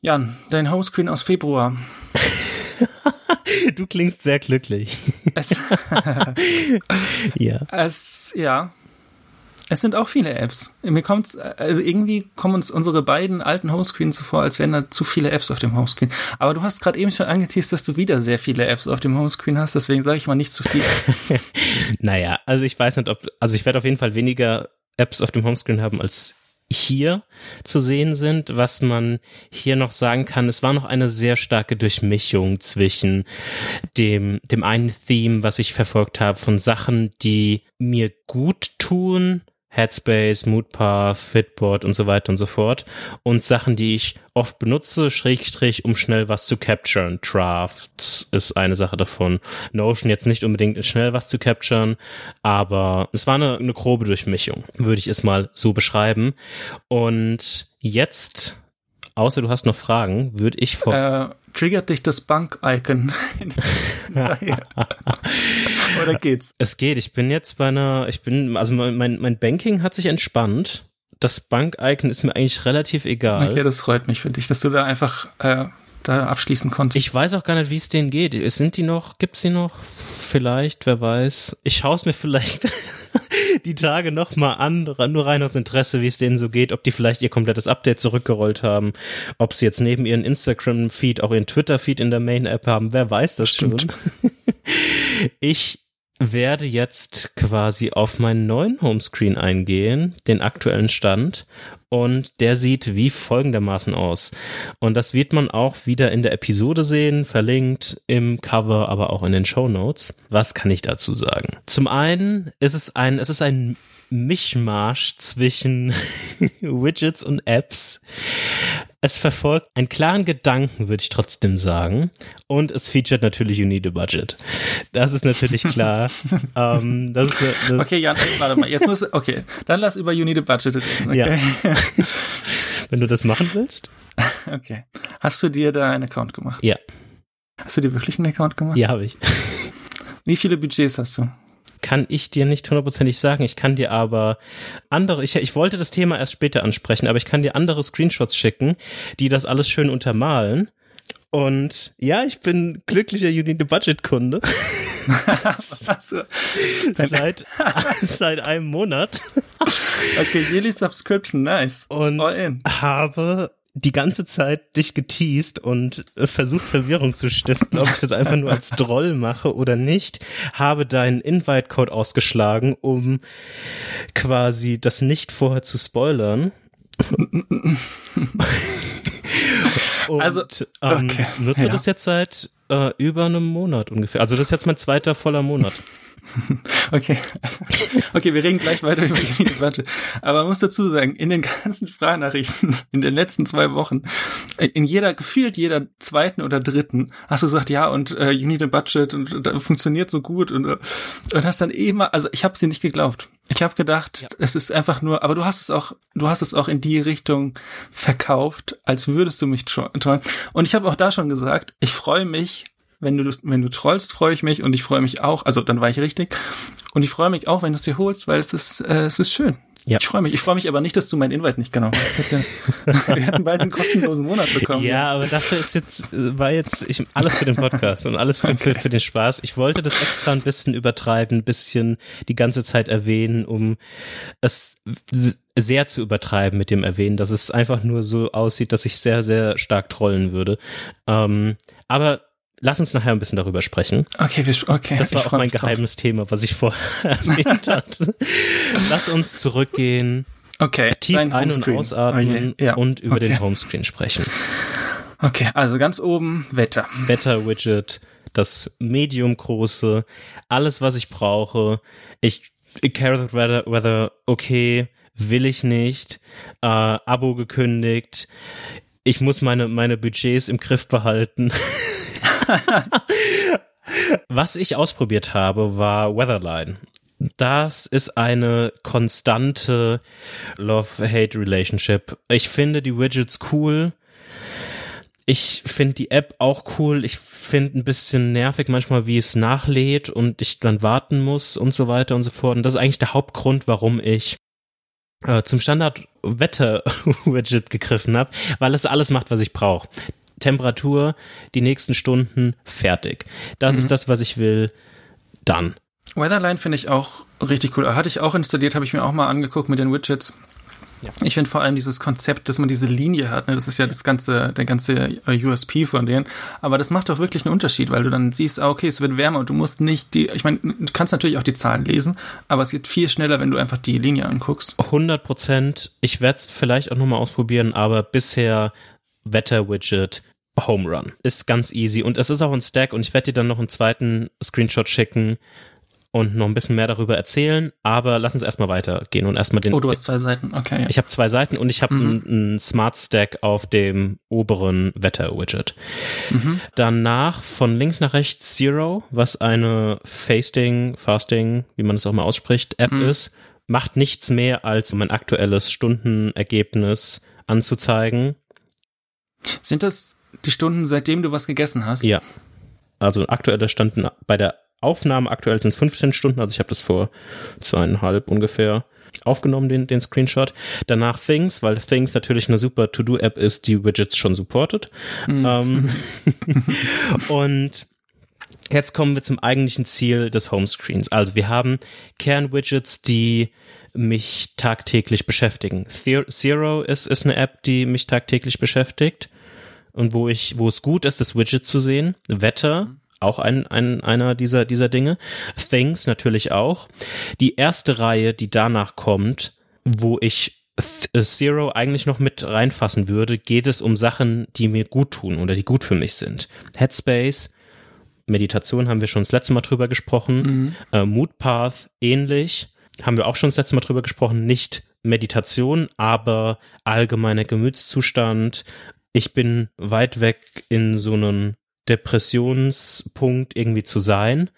Speaker 2: Jan, dein Homescreen aus Februar.
Speaker 1: du klingst sehr glücklich.
Speaker 2: Es, ja. Es, ja. Es sind auch viele Apps. Mir kommt's, also irgendwie kommen uns unsere beiden alten Homescreens so vor, als wären da zu viele Apps auf dem Homescreen. Aber du hast gerade eben schon angeteased, dass du wieder sehr viele Apps auf dem Homescreen hast, deswegen sage ich mal nicht zu viel.
Speaker 1: naja, also ich weiß nicht, ob, also ich werde auf jeden Fall weniger Apps auf dem Homescreen haben als hier zu sehen sind. Was man hier noch sagen kann, es war noch eine sehr starke Durchmischung zwischen dem, dem einen Theme, was ich verfolgt habe, von Sachen, die mir gut tun, Headspace, Moodpath, Fitboard und so weiter und so fort. Und Sachen, die ich oft benutze, Schrägstrich, um schnell was zu capturen. Drafts ist eine Sache davon. Notion jetzt nicht unbedingt schnell was zu capturen, aber es war eine, eine grobe Durchmischung, würde ich es mal so beschreiben. Und jetzt außer du hast noch Fragen, würde ich vor.
Speaker 2: Äh, triggert dich das Bank-Icon? Oder geht's?
Speaker 1: Es geht. Ich bin jetzt bei einer, ich bin, also mein, mein Banking hat sich entspannt. Das Bank-Icon ist mir eigentlich relativ egal.
Speaker 2: Okay, das freut mich für dich, dass du da einfach äh, da abschließen konntest.
Speaker 1: Ich weiß auch gar nicht, wie es denen geht. Sind die noch? Gibt's die noch? Vielleicht, wer weiß. Ich schaue es mir vielleicht die Tage noch mal an, nur rein aus Interesse, wie es denen so geht, ob die vielleicht ihr komplettes Update zurückgerollt haben, ob sie jetzt neben ihren Instagram-Feed auch ihren Twitter-Feed in der Main-App haben, wer weiß das Stimmt. schon. ich werde jetzt quasi auf meinen neuen Homescreen eingehen, den aktuellen Stand, und der sieht wie folgendermaßen aus. Und das wird man auch wieder in der Episode sehen, verlinkt im Cover, aber auch in den Show Notes. Was kann ich dazu sagen? Zum einen ist es ein, es ist ein Mischmasch zwischen Widgets und Apps. Es verfolgt einen klaren Gedanken, würde ich trotzdem sagen. Und es featuret natürlich You Need a Budget. Das ist natürlich klar. ähm, das ist eine,
Speaker 2: eine okay, Jan, warte mal. Jetzt muss, okay, dann lass über You Need a Budget reden. Okay? Ja.
Speaker 1: Wenn du das machen willst.
Speaker 2: Okay. Hast du dir da einen Account gemacht?
Speaker 1: Ja.
Speaker 2: Hast du dir wirklich einen Account gemacht?
Speaker 1: Ja, habe ich.
Speaker 2: Wie viele Budgets hast du?
Speaker 1: Kann ich dir nicht hundertprozentig sagen. Ich kann dir aber andere, ich, ich wollte das Thema erst später ansprechen, aber ich kann dir andere Screenshots schicken, die das alles schön untermalen. Und ja, ich bin glücklicher You Need a Budget Kunde. seit, seit einem Monat.
Speaker 2: Okay, Yearly Subscription, nice.
Speaker 1: Und habe die ganze Zeit dich geteased und äh, versucht Verwirrung zu stiften, ob ich das einfach nur als Droll mache oder nicht, habe deinen Invite-Code ausgeschlagen, um quasi das nicht vorher zu spoilern. und, also, ähm, okay. nutze ja. das jetzt seit äh, über einem Monat ungefähr. Also das ist jetzt mein zweiter voller Monat.
Speaker 2: Okay. Okay, wir reden gleich weiter über die Debatte. Aber man muss dazu sagen, in den ganzen Sprachnachrichten in den letzten zwei Wochen, in jeder, gefühlt jeder zweiten oder dritten, hast du gesagt, ja, und äh, you need a budget und, und, und funktioniert so gut und, und hast dann immer, also ich habe sie nicht geglaubt. Ich habe gedacht, ja. es ist einfach nur, aber du hast es auch, du hast es auch in die Richtung verkauft, als würdest du mich trollen. Und ich habe auch da schon gesagt, ich freue mich, wenn du, wenn du trollst, freue ich mich und ich freue mich auch, also dann war ich richtig. Und ich freue mich auch, wenn du es dir holst, weil es ist, äh, es ist schön. Ja. Ich freue mich. Ich freue mich aber nicht, dass du mein Invite nicht genau hast. Ja, wir hätten beide einen kostenlosen Monat bekommen.
Speaker 1: Ja, aber dafür ist jetzt, äh, war jetzt ich, alles für den Podcast und alles für, okay. für, für den Spaß. Ich wollte das extra ein bisschen übertreiben, ein bisschen die ganze Zeit erwähnen, um es sehr zu übertreiben mit dem Erwähnen, dass es einfach nur so aussieht, dass ich sehr, sehr stark trollen würde. Ähm, aber Lass uns nachher ein bisschen darüber sprechen.
Speaker 2: Okay, wir, okay.
Speaker 1: Das war auch mein geheimes drauf. Thema, was ich vorher erwähnt hatte. Lass uns zurückgehen.
Speaker 2: Okay.
Speaker 1: Tief ein- und ausatmen oh, ja. und über okay. den Homescreen sprechen.
Speaker 2: Okay, also ganz oben Wetter.
Speaker 1: Wetter-Widget. das Medium große, alles, was ich brauche. Ich, ich care whether, whether okay, will ich nicht, äh, Abo gekündigt, ich muss meine, meine Budgets im Griff behalten. Was ich ausprobiert habe, war Weatherline. Das ist eine konstante Love-Hate-Relationship. Ich finde die Widgets cool. Ich finde die App auch cool. Ich finde ein bisschen nervig manchmal, wie es nachlädt und ich dann warten muss und so weiter und so fort. Und das ist eigentlich der Hauptgrund, warum ich äh, zum Standard-Wetter-Widget gegriffen habe, weil es alles macht, was ich brauche. Temperatur, die nächsten Stunden, fertig. Das mhm. ist das, was ich will. Dann.
Speaker 2: Weatherline finde ich auch richtig cool. Hatte ich auch installiert, habe ich mir auch mal angeguckt mit den Widgets. Ja. Ich finde vor allem dieses Konzept, dass man diese Linie hat, ne, das ist ja das ganze, der ganze äh, USP von denen. Aber das macht doch wirklich einen Unterschied, weil du dann siehst, ah, okay, es wird wärmer und du musst nicht die, ich meine, du kannst natürlich auch die Zahlen lesen, aber es geht viel schneller, wenn du einfach die Linie anguckst.
Speaker 1: 100 Prozent. Ich werde es vielleicht auch nochmal ausprobieren, aber bisher Wetter-Widget Home Run. Ist ganz easy und es ist auch ein Stack und ich werde dir dann noch einen zweiten Screenshot schicken und noch ein bisschen mehr darüber erzählen, aber lass uns erstmal weitergehen und erstmal den.
Speaker 2: Oh, du hast zwei Seiten, okay.
Speaker 1: Ich habe zwei Seiten und ich habe mhm. einen Smart Stack auf dem oberen Wetter-Widget. Mhm. Danach von links nach rechts Zero, was eine Fasting, Fasting, wie man es auch mal ausspricht, App mhm. ist, macht nichts mehr als mein aktuelles Stundenergebnis anzuzeigen.
Speaker 2: Sind das die Stunden, seitdem du was gegessen hast?
Speaker 1: Ja. Also aktuelle Stunden bei der Aufnahme aktuell sind es 15 Stunden, also ich habe das vor zweieinhalb ungefähr aufgenommen, den, den Screenshot. Danach Things, weil Things natürlich eine super To-Do-App ist, die Widgets schon supportet. Mhm. Ähm, und jetzt kommen wir zum eigentlichen Ziel des Homescreens. Also wir haben Kern-Widgets, die mich tagtäglich beschäftigen. Zero ist, ist eine App, die mich tagtäglich beschäftigt und wo ich, wo es gut ist, das Widget zu sehen. Wetter, auch ein, ein, einer dieser, dieser Dinge. Things natürlich auch. Die erste Reihe, die danach kommt, wo ich Zero eigentlich noch mit reinfassen würde, geht es um Sachen, die mir gut tun oder die gut für mich sind. Headspace, Meditation haben wir schon das letzte Mal drüber gesprochen. Mhm. Äh, Moodpath ähnlich. Haben wir auch schon das letzte Mal drüber gesprochen. Nicht Meditation, aber allgemeiner Gemütszustand. Ich bin weit weg in so einem Depressionspunkt irgendwie zu sein.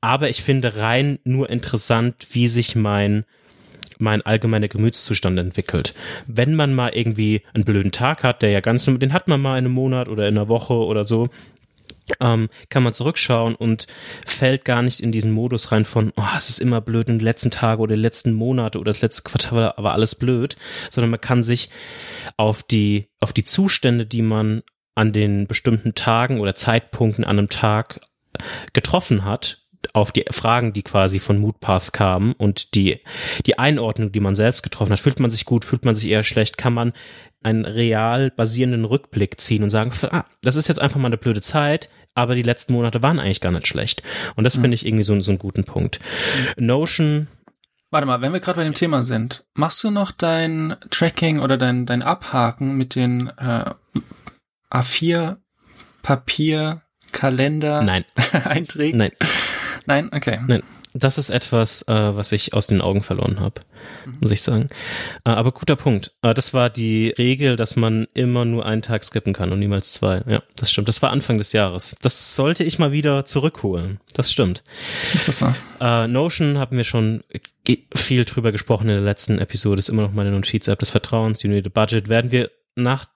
Speaker 1: Aber ich finde rein nur interessant, wie sich mein mein allgemeiner Gemütszustand entwickelt. Wenn man mal irgendwie einen blöden Tag hat, der ja ganz, den hat man mal in einem Monat oder in einer Woche oder so, ähm, kann man zurückschauen und fällt gar nicht in diesen Modus rein von, oh, es ist immer blöd in den letzten Tagen oder die letzten Monate oder das letzte Quartal war alles blöd, sondern man kann sich auf die, auf die Zustände, die man an den bestimmten Tagen oder Zeitpunkten an einem Tag getroffen hat, auf die Fragen, die quasi von Moodpath kamen und die, die Einordnung, die man selbst getroffen hat. Fühlt man sich gut, fühlt man sich eher schlecht? Kann man einen real basierenden Rückblick ziehen und sagen, ah, das ist jetzt einfach mal eine blöde Zeit, aber die letzten Monate waren eigentlich gar nicht schlecht. Und das mhm. finde ich irgendwie so, so einen guten Punkt. Notion,
Speaker 2: Warte mal, wenn wir gerade bei dem Thema sind, machst du noch dein Tracking oder dein, dein Abhaken mit den äh, A4 Papier Kalender
Speaker 1: Nein.
Speaker 2: einträgt?
Speaker 1: Nein.
Speaker 2: Nein, okay.
Speaker 1: Nein. Das ist etwas, äh, was ich aus den Augen verloren habe, mhm. muss ich sagen. Äh, aber guter Punkt. Äh, das war die Regel, dass man immer nur einen Tag skippen kann und niemals zwei. Ja, das stimmt. Das war Anfang des Jahres. Das sollte ich mal wieder zurückholen. Das stimmt. Das war. Äh, Notion haben wir schon viel drüber gesprochen in der letzten Episode. Ist immer noch meine Notiz-App des Vertrauens. A budget. Werden wir nach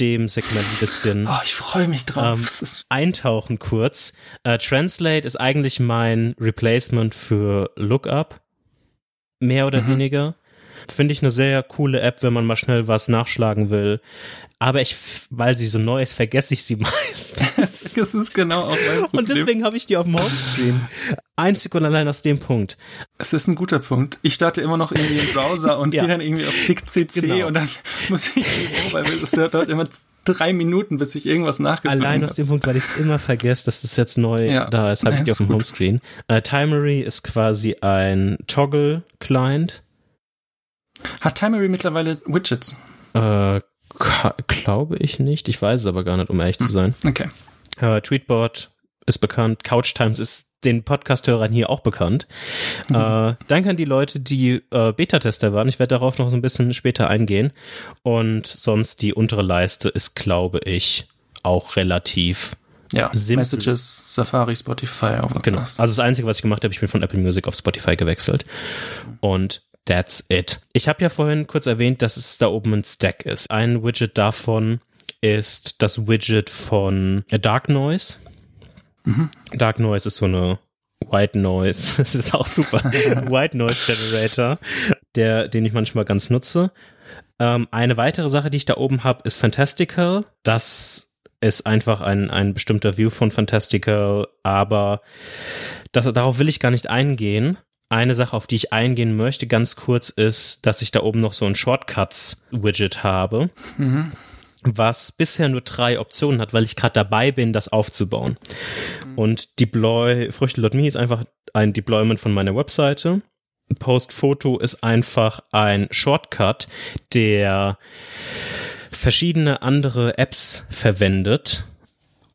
Speaker 1: dem Segment ein bisschen
Speaker 2: oh, ich freue mich drauf.
Speaker 1: Ähm, eintauchen kurz. Äh, Translate ist eigentlich mein Replacement für Lookup. Mehr oder mhm. weniger. Finde ich eine sehr coole App, wenn man mal schnell was nachschlagen will. Aber ich, weil sie so neu ist, vergesse ich sie meistens.
Speaker 2: das ist genau auch mein
Speaker 1: Problem. Und deswegen habe ich die auf dem Homescreen. Einzig und allein aus dem Punkt.
Speaker 2: Es ist ein guter Punkt. Ich starte immer noch irgendwie im Browser und ja. gehe dann irgendwie auf DickCC genau. und dann muss ich irgendwo, weil es dauert immer drei Minuten, bis ich irgendwas nachgeschlagen
Speaker 1: habe. Allein aus dem Punkt, weil ich es immer vergesse, dass das jetzt neu ja. da ist, habe ich die auf dem Homescreen. Uh, Timery ist quasi ein Toggle-Client.
Speaker 2: Hat Timery mittlerweile Widgets?
Speaker 1: Äh, glaube ich nicht. Ich weiß es aber gar nicht, um ehrlich zu hm. sein.
Speaker 2: Okay.
Speaker 1: Uh, Tweetbot ist bekannt. Couch Times ist den Podcast-Hörern hier auch bekannt. Mhm. Äh, danke an die Leute, die äh, Beta-Tester waren. Ich werde darauf noch so ein bisschen später eingehen. Und sonst die untere Leiste ist, glaube ich, auch relativ
Speaker 2: ja, simpel. Messages, Safari, Spotify,
Speaker 1: Overcast. Genau. Also das Einzige, was ich gemacht habe, ich bin von Apple Music auf Spotify gewechselt. Und that's it. Ich habe ja vorhin kurz erwähnt, dass es da oben ein Stack ist. Ein Widget davon ist das Widget von Dark Noise. Mhm. Dark Noise ist so eine White Noise. Das ist auch super. White Noise Generator, der, den ich manchmal ganz nutze. Ähm, eine weitere Sache, die ich da oben habe, ist Fantastical. Das ist einfach ein, ein bestimmter View von Fantastical, aber das, darauf will ich gar nicht eingehen. Eine Sache, auf die ich eingehen möchte, ganz kurz, ist, dass ich da oben noch so ein Shortcuts-Widget habe. Mhm was bisher nur drei Optionen hat, weil ich gerade dabei bin, das aufzubauen. Mhm. Und Deploy Früchte.me ist einfach ein Deployment von meiner Webseite. Post Photo ist einfach ein Shortcut, der verschiedene andere Apps verwendet,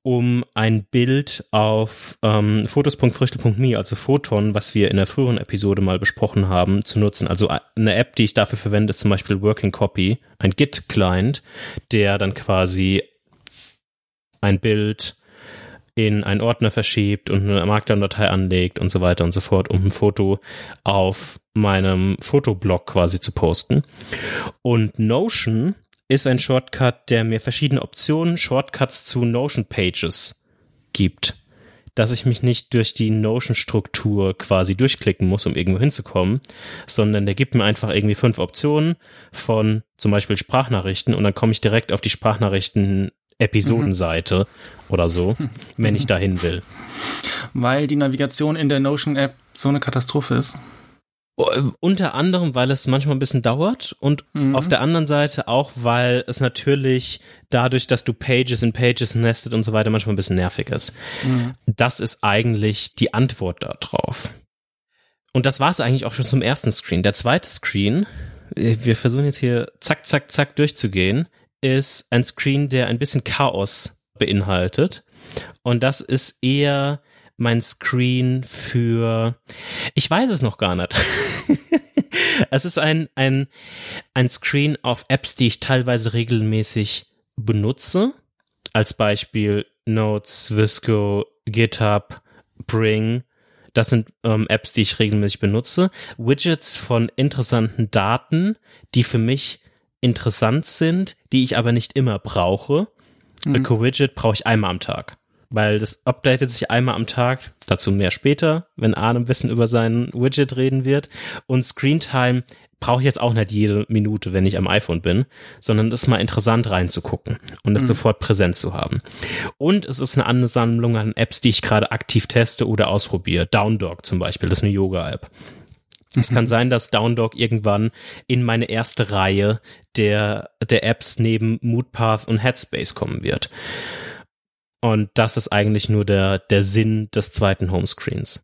Speaker 1: um ein Bild auf ähm, fotos.früchtel.me, also Photon, was wir in der früheren Episode mal besprochen haben, zu nutzen. Also eine App, die ich dafür verwende, ist zum Beispiel Working Copy, ein Git-Client, der dann quasi ein Bild in einen Ordner verschiebt und eine Markdown-Datei anlegt und so weiter und so fort, um ein Foto auf meinem Fotoblog quasi zu posten. Und Notion ist ein Shortcut, der mir verschiedene Optionen, Shortcuts zu Notion Pages gibt. Dass ich mich nicht durch die Notion-Struktur quasi durchklicken muss, um irgendwo hinzukommen, sondern der gibt mir einfach irgendwie fünf Optionen von zum Beispiel Sprachnachrichten und dann komme ich direkt auf die Sprachnachrichten-Episodenseite mhm. oder so, wenn ich dahin will.
Speaker 2: Weil die Navigation in der Notion-App so eine Katastrophe ist.
Speaker 1: Unter anderem, weil es manchmal ein bisschen dauert und mhm. auf der anderen Seite auch, weil es natürlich dadurch, dass du Pages in Pages nestet und so weiter, manchmal ein bisschen nervig ist. Mhm. Das ist eigentlich die Antwort darauf. Und das war es eigentlich auch schon zum ersten Screen. Der zweite Screen, äh, wir versuchen jetzt hier zack, zack, zack durchzugehen, ist ein Screen, der ein bisschen Chaos beinhaltet. Und das ist eher mein Screen für, ich weiß es noch gar nicht. es ist ein, ein, ein Screen auf Apps, die ich teilweise regelmäßig benutze. Als Beispiel Notes, Visco, GitHub, Bring. Das sind ähm, Apps, die ich regelmäßig benutze. Widgets von interessanten Daten, die für mich interessant sind, die ich aber nicht immer brauche. Mhm. Eco-Widget brauche ich einmal am Tag weil das updatet sich einmal am Tag, dazu mehr später, wenn Arne ein bisschen über sein Widget reden wird. Und Screentime brauche ich jetzt auch nicht jede Minute, wenn ich am iPhone bin, sondern das ist mal interessant reinzugucken und das mhm. sofort präsent zu haben. Und es ist eine Ansammlung an Apps, die ich gerade aktiv teste oder ausprobiere. Downdog zum Beispiel, das ist eine Yoga-App. Es kann mhm. sein, dass Downdog irgendwann in meine erste Reihe der, der Apps neben Moodpath und Headspace kommen wird. Und das ist eigentlich nur der, der Sinn des zweiten Homescreens.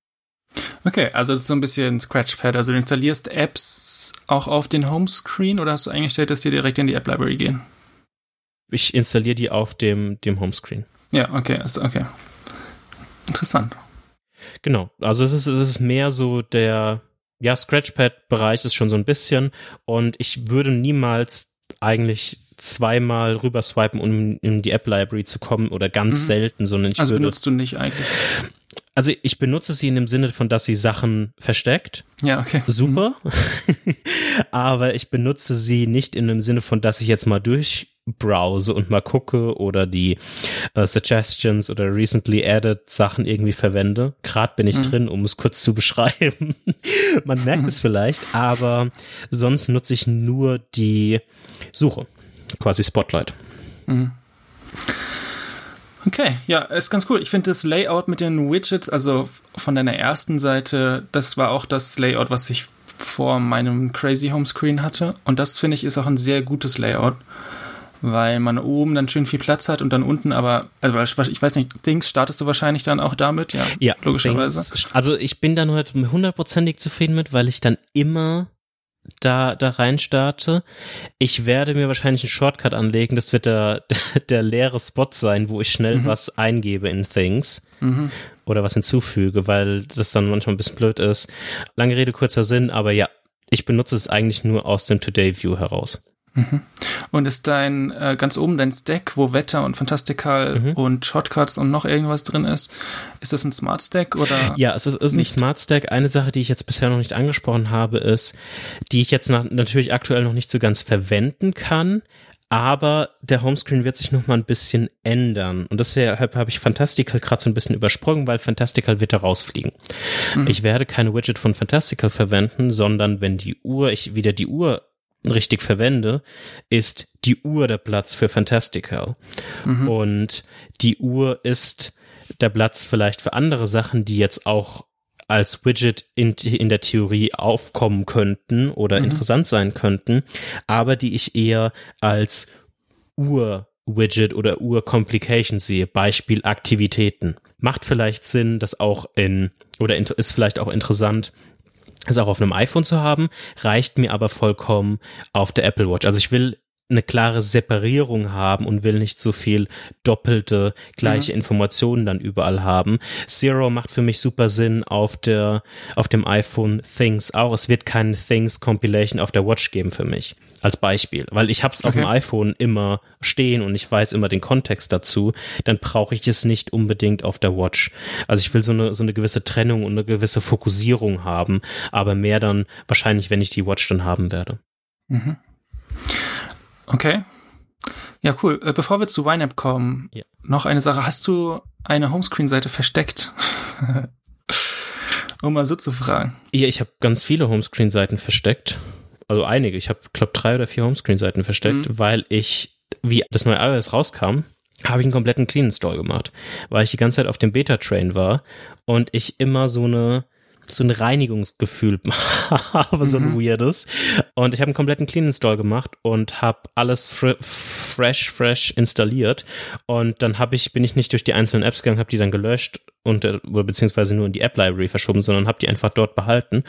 Speaker 2: Okay, also das ist so ein bisschen Scratchpad. Also du installierst Apps auch auf den Homescreen oder hast du eingestellt, dass die direkt in die App Library gehen?
Speaker 1: Ich installiere die auf dem, dem Homescreen.
Speaker 2: Ja, okay, okay. Interessant.
Speaker 1: Genau, also es ist, es ist mehr so der, ja, Scratchpad-Bereich ist schon so ein bisschen und ich würde niemals eigentlich zweimal rüber swipen, um in die App Library zu kommen oder ganz mhm. selten, sondern ich
Speaker 2: also
Speaker 1: würde.
Speaker 2: benutzt du nicht eigentlich?
Speaker 1: Also ich benutze sie in dem Sinne von, dass sie Sachen versteckt.
Speaker 2: Ja, okay.
Speaker 1: Super. Mhm. Aber ich benutze sie nicht in dem Sinne von, dass ich jetzt mal durchbrowse und mal gucke oder die uh, Suggestions oder recently added Sachen irgendwie verwende. Gerade bin ich mhm. drin, um es kurz zu beschreiben. Man merkt es vielleicht, aber sonst nutze ich nur die Suche quasi Spotlight. Mhm.
Speaker 2: Okay, ja, ist ganz cool. Ich finde das Layout mit den Widgets, also von deiner ersten Seite, das war auch das Layout, was ich vor meinem Crazy Home Screen hatte. Und das finde ich ist auch ein sehr gutes Layout, weil man oben dann schön viel Platz hat und dann unten aber, also ich weiß nicht, Things startest du wahrscheinlich dann auch damit, ja,
Speaker 1: ja logischerweise. Things, also ich bin da nur hundertprozentig zufrieden mit, weil ich dann immer da, da rein starte. Ich werde mir wahrscheinlich einen Shortcut anlegen. Das wird der, der, der leere Spot sein, wo ich schnell mhm. was eingebe in Things mhm. oder was hinzufüge, weil das dann manchmal ein bisschen blöd ist. Lange Rede, kurzer Sinn, aber ja, ich benutze es eigentlich nur aus dem Today View heraus.
Speaker 2: Mhm. Und ist dein äh, ganz oben dein Stack, wo Wetter und Fantastical mhm. und Shortcuts und noch irgendwas drin ist, ist das ein Smart Stack oder?
Speaker 1: Ja, es ist, ist ein Smart Stack. Eine Sache, die ich jetzt bisher noch nicht angesprochen habe, ist, die ich jetzt nach, natürlich aktuell noch nicht so ganz verwenden kann, aber der Homescreen wird sich noch mal ein bisschen ändern und deshalb habe ich Fantastical gerade so ein bisschen übersprungen, weil Fantastical wird da rausfliegen. Mhm. Ich werde keine Widget von Fantastical verwenden, sondern wenn die Uhr, ich wieder die Uhr richtig verwende, ist die Uhr der Platz für Fantastical. Mhm. Und die Uhr ist der Platz vielleicht für andere Sachen, die jetzt auch als Widget in, in der Theorie aufkommen könnten oder mhm. interessant sein könnten, aber die ich eher als Uhr-Widget oder Uhr-Complication sehe. Beispiel Aktivitäten. Macht vielleicht Sinn, das auch in, oder ist vielleicht auch interessant, es auch auf einem iPhone zu haben, reicht mir aber vollkommen auf der Apple Watch. Also ich will eine klare Separierung haben und will nicht so viel doppelte gleiche mhm. Informationen dann überall haben. Zero macht für mich super Sinn auf der auf dem iPhone Things auch. Es wird keine Things Compilation auf der Watch geben für mich als Beispiel, weil ich habe es okay. auf dem iPhone immer stehen und ich weiß immer den Kontext dazu, dann brauche ich es nicht unbedingt auf der Watch. Also ich will so eine so eine gewisse Trennung und eine gewisse Fokussierung haben, aber mehr dann wahrscheinlich, wenn ich die Watch dann haben werde. Mhm.
Speaker 2: Okay. Ja, cool. Äh, bevor wir zu YNAB kommen, ja. noch eine Sache. Hast du eine Homescreen-Seite versteckt? um mal so zu fragen.
Speaker 1: Ja, ich habe ganz viele Homescreen-Seiten versteckt. Also einige. Ich habe, glaube drei oder vier Homescreen-Seiten versteckt, mhm. weil ich, wie das neue iOS rauskam, habe ich einen kompletten Clean Install gemacht, weil ich die ganze Zeit auf dem Beta-Train war und ich immer so eine so ein Reinigungsgefühl habe, so ein mhm. weirdes. Und ich habe einen kompletten Clean Install gemacht und habe alles fr fresh, fresh installiert. Und dann habe ich, bin ich nicht durch die einzelnen Apps gegangen, habe die dann gelöscht und äh, beziehungsweise nur in die App Library verschoben, sondern habe die einfach dort behalten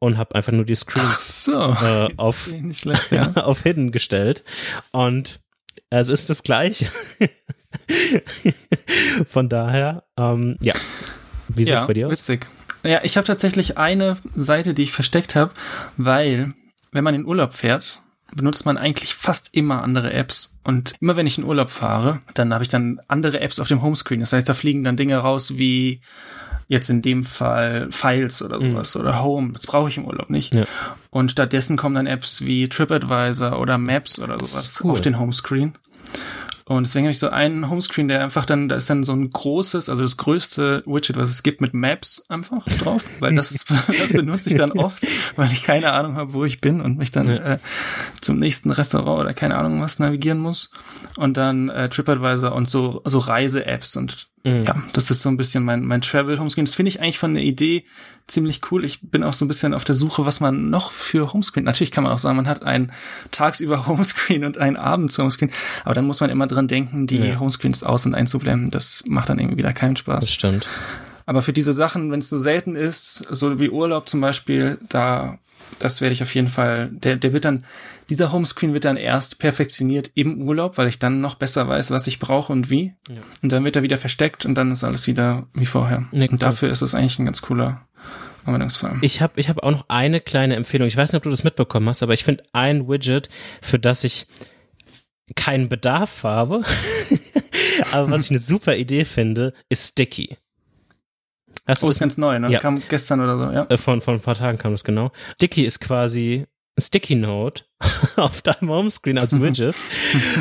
Speaker 1: und habe einfach nur die Screens so. äh, auf, schlecht, ja. auf Hidden gestellt. Und es ist das gleiche. Von daher, ähm, ja. Wie sieht's ja, bei dir aus?
Speaker 2: Witzig. Ja, ich habe tatsächlich eine Seite, die ich versteckt habe, weil wenn man in Urlaub fährt, benutzt man eigentlich fast immer andere Apps. Und immer wenn ich in Urlaub fahre, dann habe ich dann andere Apps auf dem Homescreen. Das heißt, da fliegen dann Dinge raus wie jetzt in dem Fall Files oder mhm. sowas mhm. oder Home. Das brauche ich im Urlaub nicht. Ja. Und stattdessen kommen dann Apps wie TripAdvisor oder Maps oder sowas cool. auf den Homescreen. Und deswegen habe ich so einen Homescreen, der einfach dann, da ist dann so ein großes, also das größte Widget, was es gibt mit Maps einfach drauf, weil das, das benutze ich dann oft, weil ich keine Ahnung habe, wo ich bin und mich dann ja. äh, zum nächsten Restaurant oder keine Ahnung was navigieren muss. Und dann äh, TripAdvisor und so, so Reise-Apps und Mhm. Ja, das ist so ein bisschen mein, mein Travel Homescreen. Das finde ich eigentlich von der Idee ziemlich cool. Ich bin auch so ein bisschen auf der Suche, was man noch für Homescreen. Natürlich kann man auch sagen, man hat ein tagsüber Homescreen und ein abends Homescreen. Aber dann muss man immer dran denken, die ja. Homescreens aus- und einzublenden. Das macht dann irgendwie wieder keinen Spaß.
Speaker 1: Das stimmt.
Speaker 2: Aber für diese Sachen, wenn es so selten ist, so wie Urlaub zum Beispiel, da, das werde ich auf jeden Fall, der, der wird dann, dieser Homescreen wird dann erst perfektioniert im Urlaub, weil ich dann noch besser weiß, was ich brauche und wie. Ja. Und dann wird er wieder versteckt und dann ist alles wieder wie vorher. Nee, und dafür ist es eigentlich ein ganz cooler Anwendungsfall.
Speaker 1: Ich habe ich hab auch noch eine kleine Empfehlung. Ich weiß nicht, ob du das mitbekommen hast, aber ich finde ein Widget, für das ich keinen Bedarf habe, aber was ich eine super Idee finde, ist Sticky.
Speaker 2: Hast oh, ist ganz neu, ne? Ja. Kam gestern oder so, ja.
Speaker 1: Äh, von, von ein paar Tagen kam das genau. Sticky ist quasi Sticky Note auf deinem Homescreen als Widget.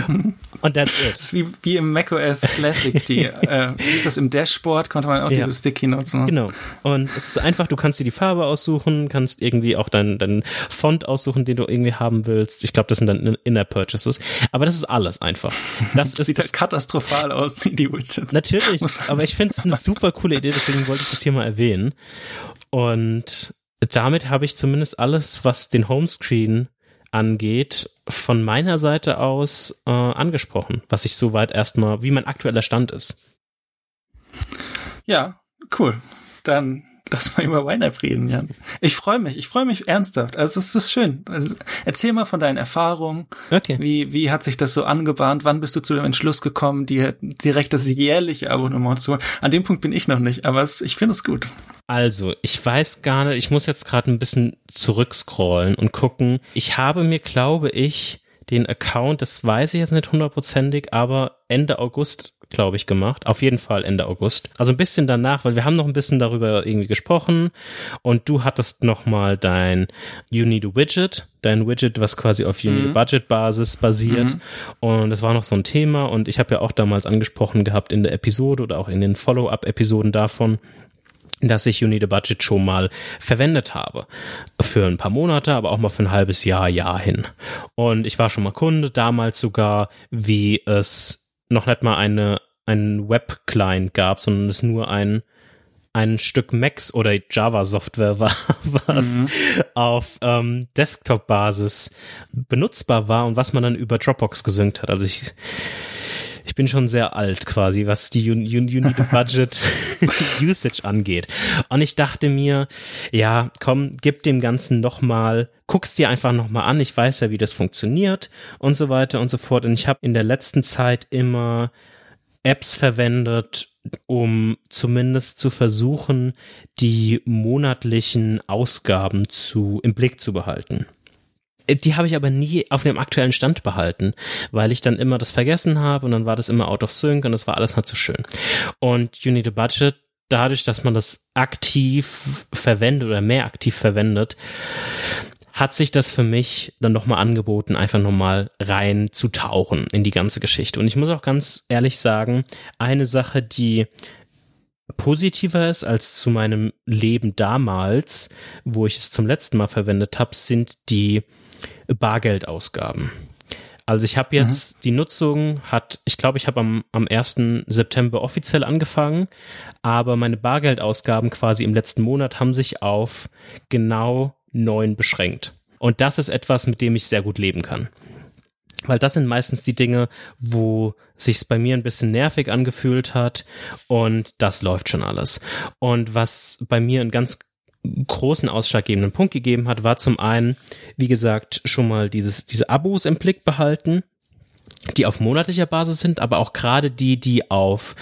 Speaker 1: und that's it.
Speaker 2: Das ist wie, wie im macOS Classic, die, äh, wie ist das im Dashboard, konnte man auch ja. diese Sticky Notes machen.
Speaker 1: Genau. Und es ist einfach, du kannst dir die Farbe aussuchen, kannst irgendwie auch deinen dein Font aussuchen, den du irgendwie haben willst. Ich glaube, das sind dann Inner Purchases. Aber das ist alles einfach. Das
Speaker 2: ist Sieht das, katastrophal aus, die Widgets.
Speaker 1: Natürlich, aber ich finde es eine super coole Idee, deswegen wollte ich das hier mal erwähnen. Und damit habe ich zumindest alles, was den Homescreen angeht, von meiner Seite aus äh, angesprochen, was ich soweit erstmal, wie mein aktueller Stand ist.
Speaker 2: Ja, cool. Dann dass wir über YNAB reden, Jan. Ich freue mich, ich freue mich ernsthaft. Also es ist schön. Also, erzähl mal von deinen Erfahrungen. Okay. Wie, wie hat sich das so angebahnt? Wann bist du zu dem Entschluss gekommen, dir direkt das jährliche Abonnement zu holen? An dem Punkt bin ich noch nicht, aber es, ich finde es gut.
Speaker 1: Also, ich weiß gar nicht, ich muss jetzt gerade ein bisschen zurückscrollen und gucken. Ich habe mir, glaube ich, den Account, das weiß ich jetzt nicht hundertprozentig, aber Ende August, glaube ich, gemacht. Auf jeden Fall Ende August. Also ein bisschen danach, weil wir haben noch ein bisschen darüber irgendwie gesprochen und du hattest nochmal dein You Need a Widget, dein Widget, was quasi auf You Need a mhm. Budget Basis basiert. Mhm. Und das war noch so ein Thema und ich habe ja auch damals angesprochen gehabt in der Episode oder auch in den Follow-up-Episoden davon, dass ich You Need a Budget schon mal verwendet habe. Für ein paar Monate, aber auch mal für ein halbes Jahr, Jahr hin. Und ich war schon mal Kunde, damals sogar, wie es noch nicht mal eine, einen Web-Client gab, sondern es nur ein, ein Stück Macs oder Java-Software war, was mhm. auf ähm, Desktop-Basis benutzbar war und was man dann über Dropbox gesynkt hat. Also ich ich bin schon sehr alt quasi, was die you, you, you Need a Budget Usage angeht. Und ich dachte mir, ja, komm, gib dem Ganzen nochmal, guck's dir einfach nochmal an. Ich weiß ja, wie das funktioniert und so weiter und so fort. Und ich habe in der letzten Zeit immer Apps verwendet, um zumindest zu versuchen, die monatlichen Ausgaben zu im Blick zu behalten. Äh, die habe ich aber nie auf dem aktuellen Stand behalten, weil ich dann immer das vergessen habe und dann war das immer out of sync und das war alles nicht so schön. Und You Need a Budget, dadurch, dass man das aktiv verwendet oder mehr aktiv verwendet, hat sich das für mich dann nochmal angeboten, einfach nochmal rein zu tauchen in die ganze Geschichte. Und ich muss auch ganz ehrlich sagen, eine Sache, die positiver ist als zu meinem Leben damals, wo ich es zum letzten Mal verwendet habe, sind die Bargeldausgaben. Also ich habe jetzt, mhm. die Nutzung hat, ich glaube, ich habe am, am 1. September offiziell angefangen, aber meine Bargeldausgaben quasi im letzten Monat haben sich auf genau neun beschränkt. Und das ist etwas, mit dem ich sehr gut leben kann. Weil das sind meistens die Dinge, wo sich's bei mir ein bisschen nervig angefühlt hat und das läuft schon alles. Und was bei mir ein ganz großen ausschlaggebenden Punkt gegeben hat, war zum einen, wie gesagt, schon mal dieses, diese Abos im Blick behalten, die auf monatlicher Basis sind, aber auch gerade die, die auf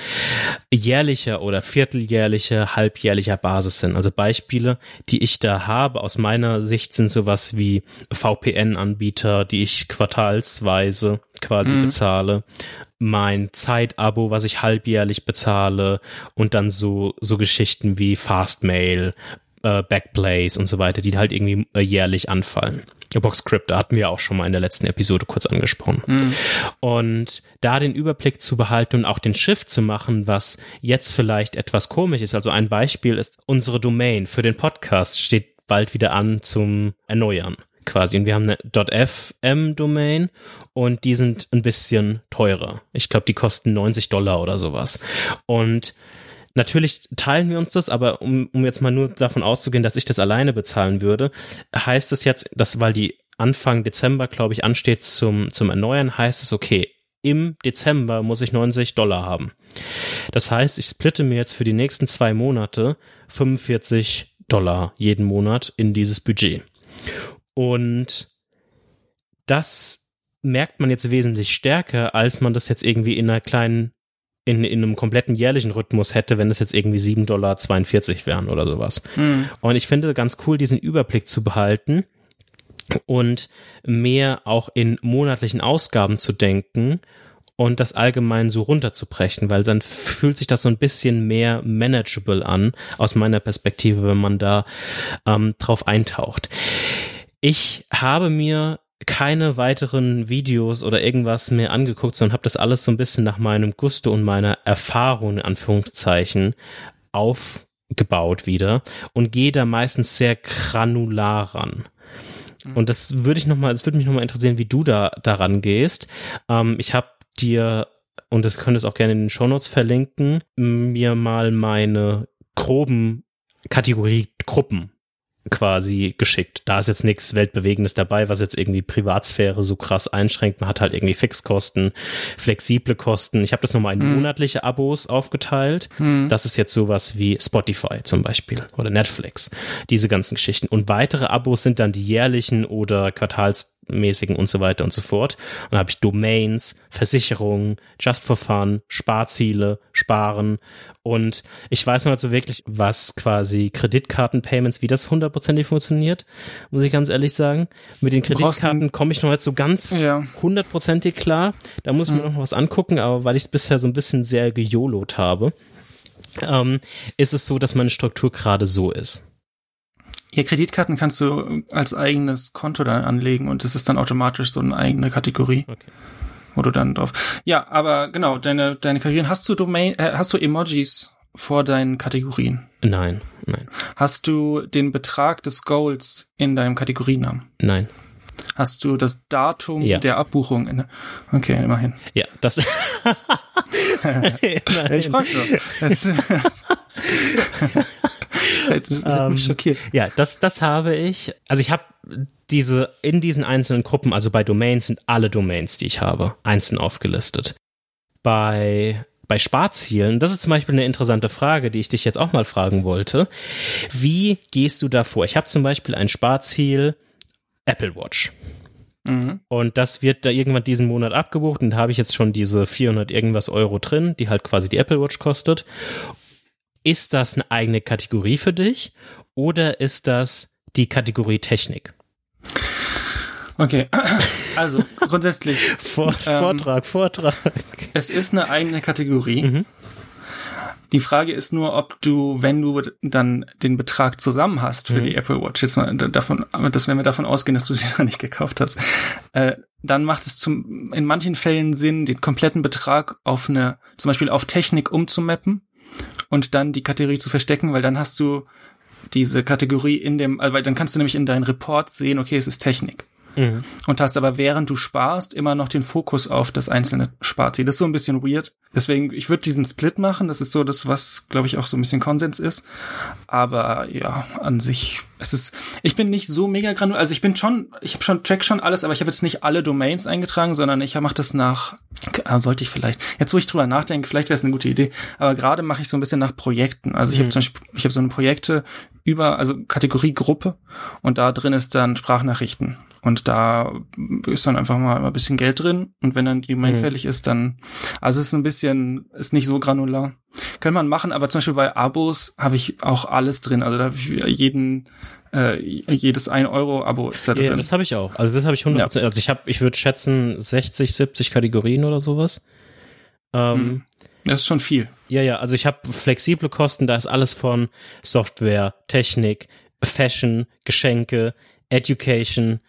Speaker 1: jährlicher oder vierteljährlicher, halbjährlicher Basis sind. Also Beispiele, die ich da habe aus meiner Sicht sind sowas wie VPN-Anbieter, die ich quartalsweise quasi mhm. bezahle, mein Zeitabo, was ich halbjährlich bezahle und dann so, so Geschichten wie Fastmail, äh, Backplays und so weiter, die halt irgendwie äh, jährlich anfallen. Boxscript, da hatten wir auch schon mal in der letzten Episode kurz angesprochen. Mhm. Und da den Überblick zu behalten und auch den Shift zu machen, was jetzt vielleicht etwas komisch ist. Also ein Beispiel ist, unsere Domain für den Podcast steht bald wieder an zum Erneuern quasi. Und wir haben eine .fm-Domain und die sind ein bisschen teurer. Ich glaube, die kosten 90 Dollar oder sowas. Und Natürlich teilen wir uns das, aber um, um jetzt mal nur davon auszugehen, dass ich das alleine bezahlen würde, heißt es jetzt, dass, weil die Anfang Dezember, glaube ich, ansteht zum, zum Erneuern, heißt es, okay, im Dezember muss ich 90 Dollar haben. Das heißt, ich splitte mir jetzt für die nächsten zwei Monate 45 Dollar jeden Monat in dieses Budget. Und das merkt man jetzt wesentlich stärker, als man das jetzt irgendwie in einer kleinen in, in einem kompletten jährlichen Rhythmus hätte, wenn es jetzt irgendwie 7,42 Dollar wären oder sowas. Mhm. Und ich finde ganz cool, diesen Überblick zu behalten und mehr auch in monatlichen Ausgaben zu denken und das allgemein so runterzubrechen, weil dann fühlt sich das so ein bisschen mehr manageable an, aus meiner Perspektive, wenn man da ähm, drauf eintaucht. Ich habe mir keine weiteren Videos oder irgendwas mehr angeguckt, sondern habe das alles so ein bisschen nach meinem Gusto und meiner Erfahrung in Anführungszeichen aufgebaut wieder und gehe da meistens sehr granular ran. Mhm. Und das würde ich noch mal, es würde mich noch mal interessieren, wie du da daran gehst. Ähm, ich habe dir und das könntest auch gerne in den Shownotes verlinken, mir mal meine groben Kategoriegruppen quasi geschickt. Da ist jetzt nichts Weltbewegendes dabei, was jetzt irgendwie Privatsphäre so krass einschränkt. Man hat halt irgendwie Fixkosten, flexible Kosten. Ich habe das nochmal in hm. monatliche Abos aufgeteilt. Hm. Das ist jetzt sowas wie Spotify zum Beispiel oder Netflix. Diese ganzen Geschichten. Und weitere Abos sind dann die jährlichen oder Quartals mäßigen und so weiter und so fort. Und dann habe ich Domains, Versicherungen, Just for Fun, Sparziele, Sparen und ich weiß noch nicht so wirklich, was quasi Kreditkarten-Payments, wie das hundertprozentig funktioniert, muss ich ganz ehrlich sagen. Mit den Kreditkarten komme ich noch nicht so ganz hundertprozentig ja. klar. Da muss ich mir mhm. noch was angucken, aber weil ich es bisher so ein bisschen sehr gejolot habe, ähm, ist es so, dass meine Struktur gerade so ist.
Speaker 2: Ja, Kreditkarten kannst du als eigenes Konto dann anlegen und es ist dann automatisch so eine eigene Kategorie. Okay. Wo du dann drauf. Ja, aber genau, deine, deine Kategorien, hast du Domain, äh, hast du Emojis vor deinen Kategorien?
Speaker 1: Nein, nein.
Speaker 2: Hast du den Betrag des Goals in deinem Kategorienamen?
Speaker 1: Nein.
Speaker 2: Hast du das Datum ja. der Abbuchung? In, okay, immerhin.
Speaker 1: Ja, das.
Speaker 2: ich frag nur.
Speaker 1: das hat, das hat mich ähm, schockiert. Ja, das, das habe ich. Also ich habe diese, in diesen einzelnen Gruppen, also bei Domains sind alle Domains, die ich habe, einzeln aufgelistet. Bei bei Sparzielen, das ist zum Beispiel eine interessante Frage, die ich dich jetzt auch mal fragen wollte. Wie gehst du da vor? Ich habe zum Beispiel ein Sparziel Apple Watch. Mhm. Und das wird da irgendwann diesen Monat abgebucht und da habe ich jetzt schon diese 400 irgendwas Euro drin, die halt quasi die Apple Watch kostet. Ist das eine eigene Kategorie für dich oder ist das die Kategorie Technik?
Speaker 2: Okay, also grundsätzlich.
Speaker 1: Vort, ähm, Vortrag, Vortrag.
Speaker 2: Es ist eine eigene Kategorie. Mhm. Die Frage ist nur, ob du, wenn du dann den Betrag zusammen hast für mhm. die Apple Watch, jetzt mal davon, dass wenn wir davon ausgehen, dass du sie noch nicht gekauft hast, äh, dann macht es zum, in manchen Fällen Sinn, den kompletten Betrag auf eine, zum Beispiel auf Technik umzumappen und dann die Kategorie zu verstecken, weil dann hast du diese Kategorie in dem, also weil dann kannst du nämlich in deinen Report sehen, okay, es ist Technik. Mhm. Und hast aber während du sparst immer noch den Fokus auf das einzelne Sparziel. Das ist so ein bisschen weird. Deswegen, ich würde diesen Split machen. Das ist so das, was, glaube ich, auch so ein bisschen Konsens ist. Aber ja, an sich, es ist, ich bin nicht so mega granular. Also ich bin schon, ich habe schon, track schon alles, aber ich habe jetzt nicht alle Domains eingetragen, sondern ich mache das nach, ah, sollte ich vielleicht, jetzt wo ich drüber nachdenke, vielleicht wäre es eine gute Idee. Aber gerade mache ich so ein bisschen nach Projekten. Also ich mhm. habe zum Beispiel, ich habe so eine Projekte über, also Kategorie Gruppe und da drin ist dann Sprachnachrichten. Und da ist dann einfach mal ein bisschen Geld drin. Und wenn dann die Domain mhm. fällig ist, dann, also es ist ein bisschen, ist nicht so granular. Kann man machen, aber zum Beispiel bei Abos habe ich auch alles drin. Also da habe ich jeden, äh, jedes 1 Euro Abo ist da drin. Ja,
Speaker 1: das habe ich auch. Also das habe ich 100%. Ja. Also ich habe, ich würde schätzen 60, 70 Kategorien oder sowas.
Speaker 2: Ähm, mhm. Das ist schon viel.
Speaker 1: Ja, ja, also ich habe flexible Kosten, da ist alles von Software, Technik, Fashion, Geschenke, Education,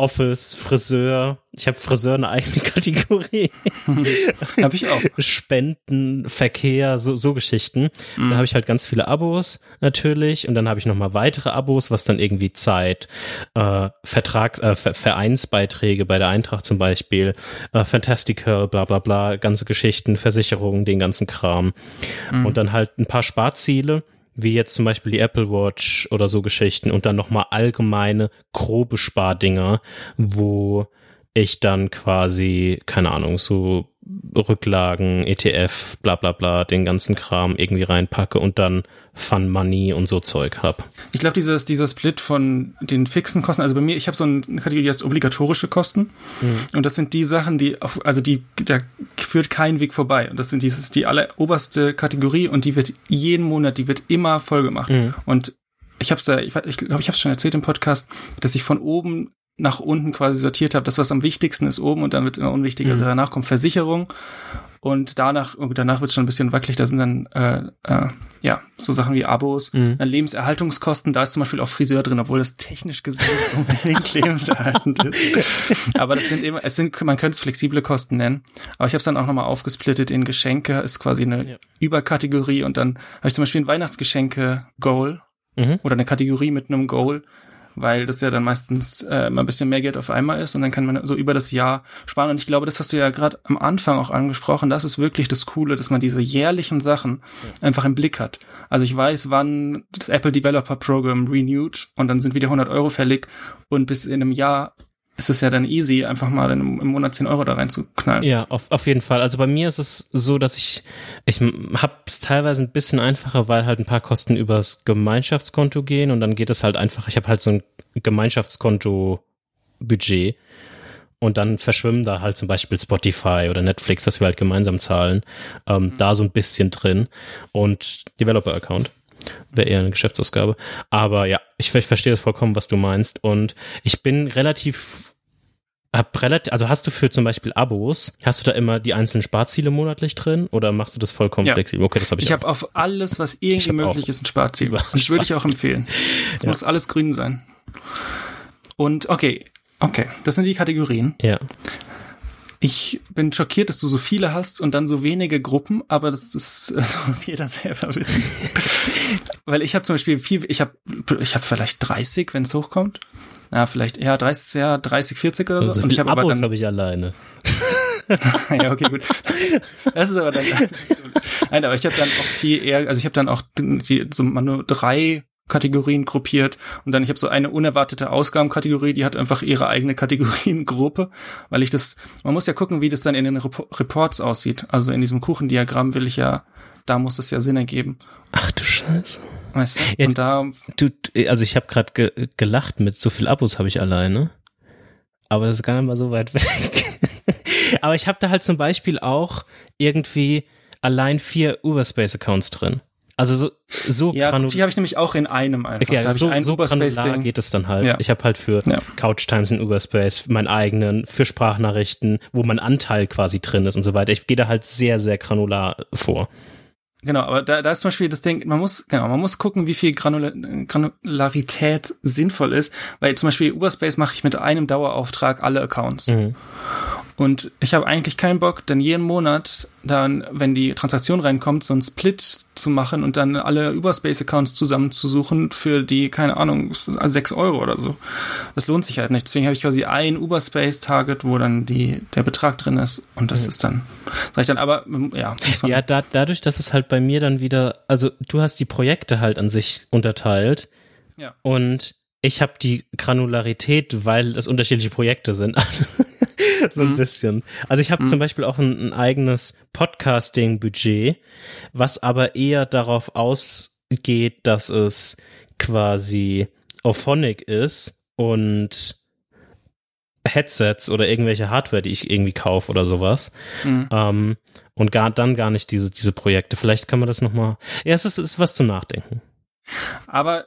Speaker 1: Office, Friseur. Ich habe Friseur eine eigene Kategorie.
Speaker 2: habe ich auch.
Speaker 1: Spenden, Verkehr, so, so Geschichten. Mhm. Dann habe ich halt ganz viele Abos natürlich und dann habe ich noch mal weitere Abos, was dann irgendwie Zeit, äh, Vertrags, äh, Vereinsbeiträge bei der Eintracht zum Beispiel, äh, Fantastical, bla bla bla, ganze Geschichten, Versicherungen, den ganzen Kram. Mhm. Und dann halt ein paar Sparziele wie jetzt zum Beispiel die Apple Watch oder so Geschichten und dann nochmal allgemeine grobe Spardinger, wo ich dann quasi, keine Ahnung, so Rücklagen, ETF, bla bla bla, den ganzen Kram irgendwie reinpacke und dann Fun Money und so Zeug hab.
Speaker 2: Ich glaube, dieses, dieser Split von den fixen Kosten, also bei mir, ich habe so eine Kategorie, die heißt obligatorische Kosten. Mhm. Und das sind die Sachen, die, auf, also die, da führt kein Weg vorbei. Und das sind dieses, die alleroberste Kategorie und die wird jeden Monat, die wird immer voll gemacht. Mhm. Und ich habe es da, ich glaube, ich, glaub, ich habe es schon erzählt im Podcast, dass ich von oben nach unten quasi sortiert habe. Das, was am wichtigsten ist, oben und dann wird es immer unwichtiger. Also mhm. Also danach kommt Versicherung und danach, danach wird es schon ein bisschen wackelig. Da sind dann äh, äh, ja so Sachen wie Abos, mhm. dann Lebenserhaltungskosten. Da ist zum Beispiel auch Friseur drin, obwohl das technisch gesehen unbedingt lebenserhaltend ist. Aber das sind immer, es sind, man könnte es flexible Kosten nennen. Aber ich habe es dann auch nochmal aufgesplittet in Geschenke. Ist quasi eine ja. Überkategorie und dann habe ich zum Beispiel ein Weihnachtsgeschenke Goal mhm. oder eine Kategorie mit einem Goal weil das ja dann meistens äh, immer ein bisschen mehr Geld auf einmal ist und dann kann man so über das Jahr sparen. Und ich glaube, das hast du ja gerade am Anfang auch angesprochen. Das ist wirklich das Coole, dass man diese jährlichen Sachen ja. einfach im Blick hat. Also ich weiß, wann das Apple Developer Program renewed und dann sind wieder 100 Euro fällig und bis in einem Jahr ist es ja dann easy, einfach mal im Monat 10 Euro da reinzuknallen.
Speaker 1: Ja, auf, auf jeden Fall. Also bei mir ist es so, dass ich, ich habe es teilweise ein bisschen einfacher, weil halt ein paar Kosten übers Gemeinschaftskonto gehen und dann geht es halt einfach, ich habe halt so ein Gemeinschaftskonto-Budget und dann verschwimmen da halt zum Beispiel Spotify oder Netflix, was wir halt gemeinsam zahlen, ähm, mhm. da so ein bisschen drin und Developer-Account wäre eher eine Geschäftsausgabe. Aber ja, ich, ich verstehe das vollkommen, was du meinst. Und ich bin relativ hab relativ, also hast du für zum Beispiel Abos, hast du da immer die einzelnen Sparziele monatlich drin oder machst du das vollkommen ja. flexibel? Okay, das habe ich.
Speaker 2: Ich habe auf alles, was irgendwie möglich ist, ein Sparziel. Und das würde ich auch empfehlen. Es ja. muss alles grün sein. Und okay, okay, das sind die Kategorien.
Speaker 1: Ja.
Speaker 2: Ich bin schockiert, dass du so viele hast und dann so wenige Gruppen, aber das, das, das muss jeder selber wissen. Weil ich habe zum Beispiel viel, ich habe ich hab vielleicht 30, wenn es hochkommt. Ja, vielleicht, ja, 30, ja, 30, 40 oder so.
Speaker 1: Also
Speaker 2: und ich habe
Speaker 1: aber dann habe ich alleine.
Speaker 2: ja, okay, gut. Das ist aber dann. Nein, aber ich habe dann auch viel eher, also ich habe dann auch die, so nur drei Kategorien gruppiert und dann ich habe so eine unerwartete Ausgabenkategorie, die hat einfach ihre eigene Kategoriengruppe, weil ich das, man muss ja gucken, wie das dann in den Rep Reports aussieht. Also in diesem Kuchendiagramm will ich ja, da muss es ja Sinn ergeben.
Speaker 1: Ach du Scheiße.
Speaker 2: Weißt du? Ja, und da
Speaker 1: du, also ich habe gerade ge gelacht mit so viel Abos habe ich alleine, aber das ist gar nicht mal so weit weg. aber ich habe da halt zum Beispiel auch irgendwie allein vier Uberspace Accounts drin. Also so, so
Speaker 2: ja, die habe ich nämlich auch in einem einfach. Okay,
Speaker 1: da so, so granular geht es dann halt. Ja. Ich habe halt für ja. Couch Times in Uberspace meinen eigenen, für Sprachnachrichten, wo mein Anteil quasi drin ist und so weiter. Ich gehe da halt sehr, sehr granular vor.
Speaker 2: Genau, aber da, da ist zum Beispiel das Ding, man muss, genau, man muss gucken, wie viel Granula Granularität sinnvoll ist, weil zum Beispiel Uberspace mache ich mit einem Dauerauftrag alle Accounts. Mhm. Und ich habe eigentlich keinen Bock, dann jeden Monat dann, wenn die Transaktion reinkommt, so einen Split zu machen und dann alle Überspace-Accounts zusammenzusuchen für die, keine Ahnung, sechs Euro oder so. Das lohnt sich halt nicht. Deswegen habe ich quasi ein Überspace-Target, wo dann die, der Betrag drin ist und das mhm. ist dann, sag ich dann, aber ja.
Speaker 1: Ja, da, dadurch, dass es halt bei mir dann wieder, also du hast die Projekte halt an sich unterteilt. Ja. Und ich habe die Granularität, weil es unterschiedliche Projekte sind. so ein mhm. bisschen. Also ich habe mhm. zum Beispiel auch ein, ein eigenes Podcasting-Budget, was aber eher darauf ausgeht, dass es quasi Auphonic ist und Headsets oder irgendwelche Hardware, die ich irgendwie kaufe oder sowas. Mhm. Ähm, und gar, dann gar nicht diese, diese Projekte. Vielleicht kann man das nochmal. Ja, es ist, ist was zum Nachdenken.
Speaker 2: Aber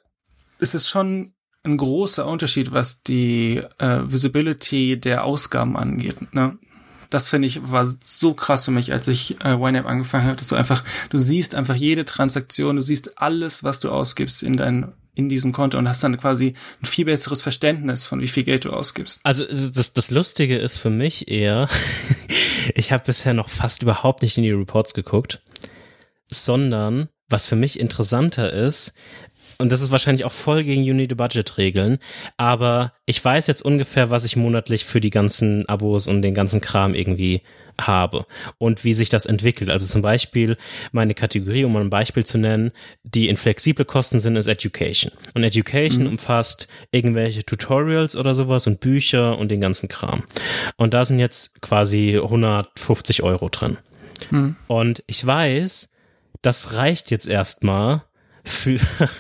Speaker 2: es ist schon ein großer Unterschied, was die äh, Visibility der Ausgaben angeht. Ne? Das finde ich war so krass für mich, als ich äh, YNAB angefangen habe, dass du einfach, du siehst einfach jede Transaktion, du siehst alles, was du ausgibst in dein in diesem Konto und hast dann quasi ein viel besseres Verständnis von wie viel Geld du ausgibst.
Speaker 1: Also das, das Lustige ist für mich eher, ich habe bisher noch fast überhaupt nicht in die Reports geguckt, sondern was für mich interessanter ist, und das ist wahrscheinlich auch voll gegen Unity-Budget-Regeln, aber ich weiß jetzt ungefähr, was ich monatlich für die ganzen Abos und den ganzen Kram irgendwie habe und wie sich das entwickelt. Also zum Beispiel meine Kategorie, um mal ein Beispiel zu nennen, die in flexible Kosten sind, ist Education. Und Education mhm. umfasst irgendwelche Tutorials oder sowas und Bücher und den ganzen Kram. Und da sind jetzt quasi 150 Euro drin. Mhm. Und ich weiß, das reicht jetzt erstmal für,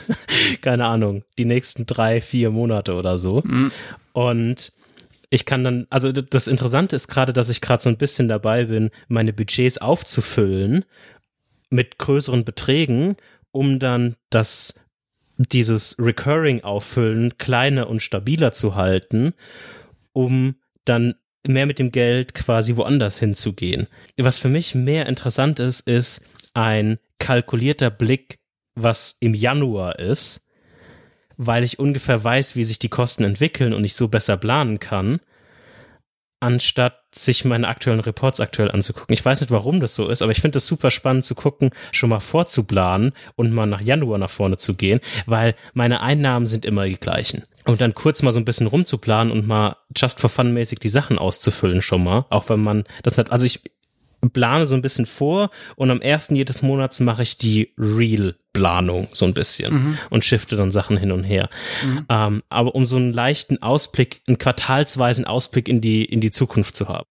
Speaker 1: keine Ahnung, die nächsten drei, vier Monate oder so. Mhm. Und ich kann dann, also das Interessante ist gerade, dass ich gerade so ein bisschen dabei bin, meine Budgets aufzufüllen mit größeren Beträgen, um dann das, dieses Recurring auffüllen kleiner und stabiler zu halten, um dann mehr mit dem Geld quasi woanders hinzugehen. Was für mich mehr interessant ist, ist ein kalkulierter Blick was im Januar ist, weil ich ungefähr weiß, wie sich die Kosten entwickeln und ich so besser planen kann, anstatt sich meine aktuellen Reports aktuell anzugucken. Ich weiß nicht, warum das so ist, aber ich finde es super spannend zu gucken, schon mal vorzuplanen und mal nach Januar nach vorne zu gehen, weil meine Einnahmen sind immer die gleichen. und dann kurz mal so ein bisschen rumzuplanen und mal just for fun mäßig die Sachen auszufüllen schon mal, auch wenn man das hat, also ich plane so ein bisschen vor und am ersten jedes Monats mache ich die Real-Planung so ein bisschen mhm. und shifte dann Sachen hin und her. Mhm. Ähm, aber um so einen leichten Ausblick, einen quartalsweisen Ausblick in die, in die Zukunft zu haben.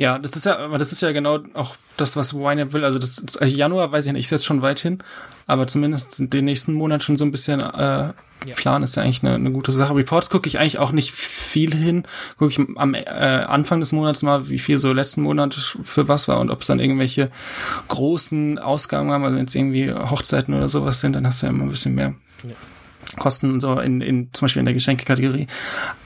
Speaker 2: Ja, das ist ja, aber das ist ja genau auch das, was YNAB will. Also das, also Januar weiß ich nicht, ist jetzt schon weit hin, aber zumindest den nächsten Monat schon so ein bisschen äh, ja. Plan ist ja eigentlich eine, eine gute Sache. Reports gucke ich eigentlich auch nicht viel hin. Gucke ich am äh, Anfang des Monats mal, wie viel so letzten Monat für was war und ob es dann irgendwelche großen Ausgaben haben, also wenn es irgendwie Hochzeiten oder sowas sind, dann hast du ja immer ein bisschen mehr. Ja. Kosten so in, in zum Beispiel in der Geschenkekategorie.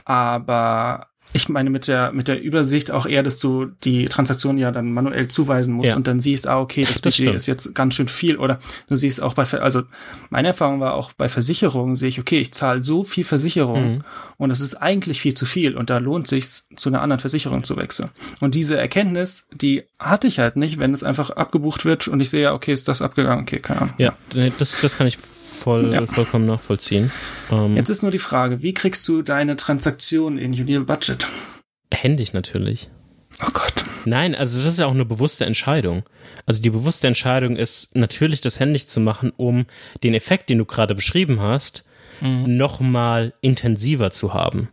Speaker 2: Aber ich meine mit der mit der Übersicht auch eher, dass du die Transaktion ja dann manuell zuweisen musst ja. und dann siehst, ah okay, das, das Budget ist jetzt ganz schön viel oder du siehst auch bei also meine Erfahrung war auch bei Versicherungen sehe ich, okay, ich zahle so viel Versicherung mhm. Und das ist eigentlich viel zu viel und da lohnt sich zu einer anderen Versicherung zu wechseln. Und diese Erkenntnis, die hatte ich halt nicht, wenn es einfach abgebucht wird und ich sehe ja, okay, ist das abgegangen, okay, keine Ahnung.
Speaker 1: Ja, das das kann ich voll, ja. vollkommen nachvollziehen.
Speaker 2: Ähm, Jetzt ist nur die Frage, wie kriegst du deine Transaktion in Unreal Budget?
Speaker 1: Händig natürlich.
Speaker 2: Oh Gott.
Speaker 1: Nein, also das ist ja auch eine bewusste Entscheidung. Also die bewusste Entscheidung ist natürlich, das händig zu machen, um den Effekt, den du gerade beschrieben hast, mhm. nochmal intensiver zu haben.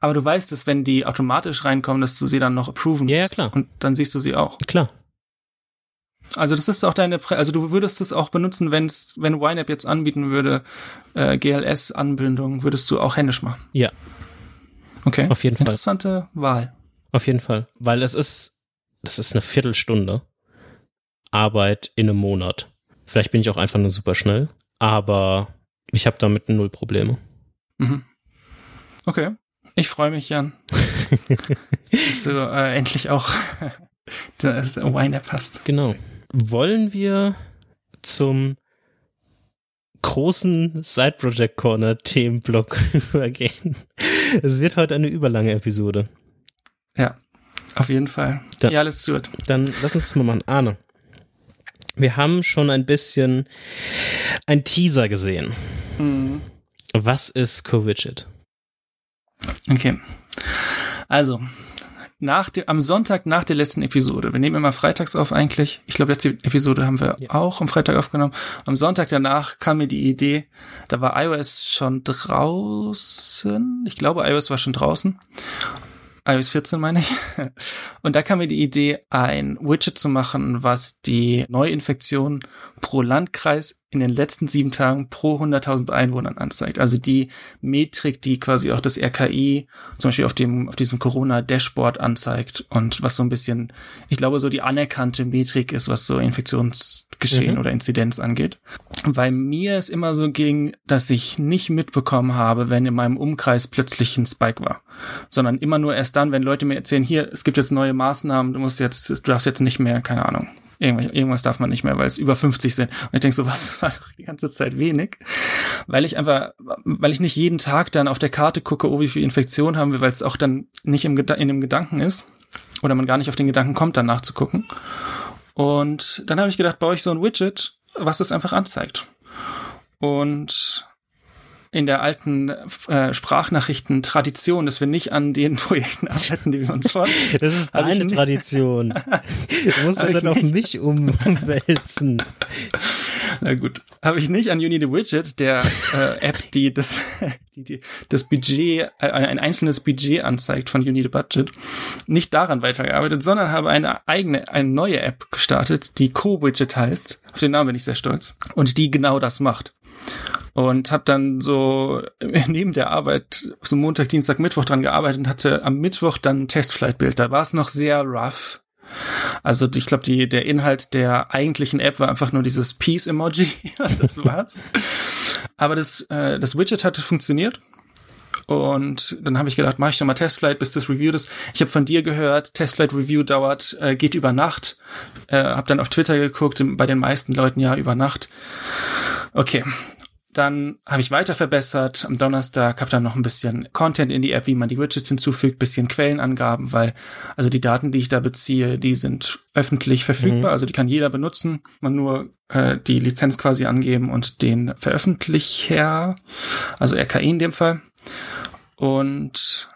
Speaker 2: Aber du weißt, dass wenn die automatisch reinkommen, dass du sie dann noch approven
Speaker 1: Ja, ja, klar.
Speaker 2: Und dann siehst du sie auch.
Speaker 1: Klar.
Speaker 2: Also das ist auch deine, Prä also du würdest es auch benutzen, wenn's, wenn YNAB jetzt anbieten würde, äh, GLS-Anbindung, würdest du auch händisch machen.
Speaker 1: Ja.
Speaker 2: Okay.
Speaker 1: Auf jeden
Speaker 2: Fall. Interessante Wahl.
Speaker 1: Auf jeden Fall. Weil es ist, das ist eine Viertelstunde Arbeit in einem Monat. Vielleicht bin ich auch einfach nur super schnell, aber ich habe damit null Probleme.
Speaker 2: Mhm. Okay. Ich freue mich, Jan. dass du äh, endlich auch das YNAB hast.
Speaker 1: Genau wollen wir zum großen Side Project Corner Themenblock übergehen. Es wird heute eine überlange Episode.
Speaker 2: Ja, auf jeden Fall.
Speaker 1: Dann, ja, alles gut. Dann lass uns das mal machen. Arne, wir haben schon ein bisschen ein Teaser gesehen. Mhm. Was ist CoVidget?
Speaker 2: Okay. Also, nach dem, am Sonntag nach der letzten Episode. Wir nehmen immer freitags auf eigentlich. Ich glaube, letzte Episode haben wir ja. auch am Freitag aufgenommen. Am Sonntag danach kam mir die Idee, da war iOS schon draußen. Ich glaube, iOS war schon draußen iOS 14 meine ich. Und da kam mir die Idee, ein Widget zu machen, was die Neuinfektion pro Landkreis in den letzten sieben Tagen pro 100.000 Einwohnern anzeigt. Also die Metrik, die quasi auch das RKI zum Beispiel auf dem, auf diesem Corona-Dashboard anzeigt und was so ein bisschen, ich glaube, so die anerkannte Metrik ist, was so Infektionsgeschehen mhm. oder Inzidenz angeht. Weil mir es immer so ging, dass ich nicht mitbekommen habe, wenn in meinem Umkreis plötzlich ein Spike war, sondern immer nur erst dann, wenn Leute mir erzählen, hier, es gibt jetzt neue Maßnahmen, du musst jetzt, du darfst jetzt nicht mehr, keine Ahnung, irgendwas darf man nicht mehr, weil es über 50 sind. Und ich denke so, was war doch die ganze Zeit wenig? Weil ich einfach, weil ich nicht jeden Tag dann auf der Karte gucke, oh, wie viel Infektion haben wir, weil es auch dann nicht im, in dem Gedanken ist. Oder man gar nicht auf den Gedanken kommt, danach zu gucken. Und dann habe ich gedacht, baue ich so ein Widget, was das einfach anzeigt. Und in der alten äh, Sprachnachrichten-Tradition, dass wir nicht an den Projekten arbeiten, die wir uns vornehmen.
Speaker 1: Das ist deine Tradition. du musst ja dann auf mich umwälzen.
Speaker 2: Na gut, habe ich nicht an Uni the Widget, der äh, App, die das, die, die das Budget, äh, ein einzelnes Budget anzeigt von Uni the Budget, nicht daran weitergearbeitet, sondern habe eine eigene, eine neue App gestartet, die Co-Widget heißt. Auf den Namen bin ich sehr stolz. Und die genau das macht und habe dann so neben der Arbeit so Montag, Dienstag, Mittwoch dran gearbeitet und hatte am Mittwoch dann ein Testflight-Bild. Da war es noch sehr rough. Also ich glaube, die der Inhalt der eigentlichen App war einfach nur dieses Peace-Emoji. das war's. Aber das, äh, das Widget hatte funktioniert. Und dann habe ich gedacht, mache ich doch mal Testflight, bis das Review ist. Ich habe von dir gehört, Testflight Review dauert, äh, geht über Nacht. Äh, habe dann auf Twitter geguckt, bei den meisten Leuten ja über Nacht. Okay, dann habe ich weiter verbessert. Am Donnerstag habe dann noch ein bisschen Content in die App, wie man die Widgets hinzufügt, bisschen Quellenangaben, weil also die Daten, die ich da beziehe, die sind öffentlich verfügbar, mhm. also die kann jeder benutzen. Man nur äh, die Lizenz quasi angeben und den Veröffentlicher, also RKI in dem Fall. Und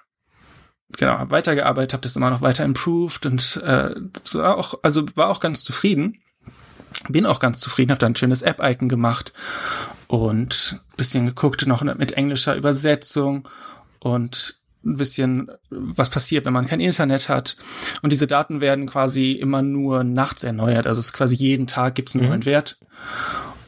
Speaker 2: genau, habe weitergearbeitet, habe das immer noch weiter improved und äh, das war auch, also war auch ganz zufrieden. Bin auch ganz zufrieden, habe da ein schönes App-Icon gemacht und bisschen geguckt noch mit englischer Übersetzung und ein bisschen, was passiert, wenn man kein Internet hat. Und diese Daten werden quasi immer nur nachts erneuert. Also es ist quasi jeden Tag gibt es einen mhm. neuen Wert.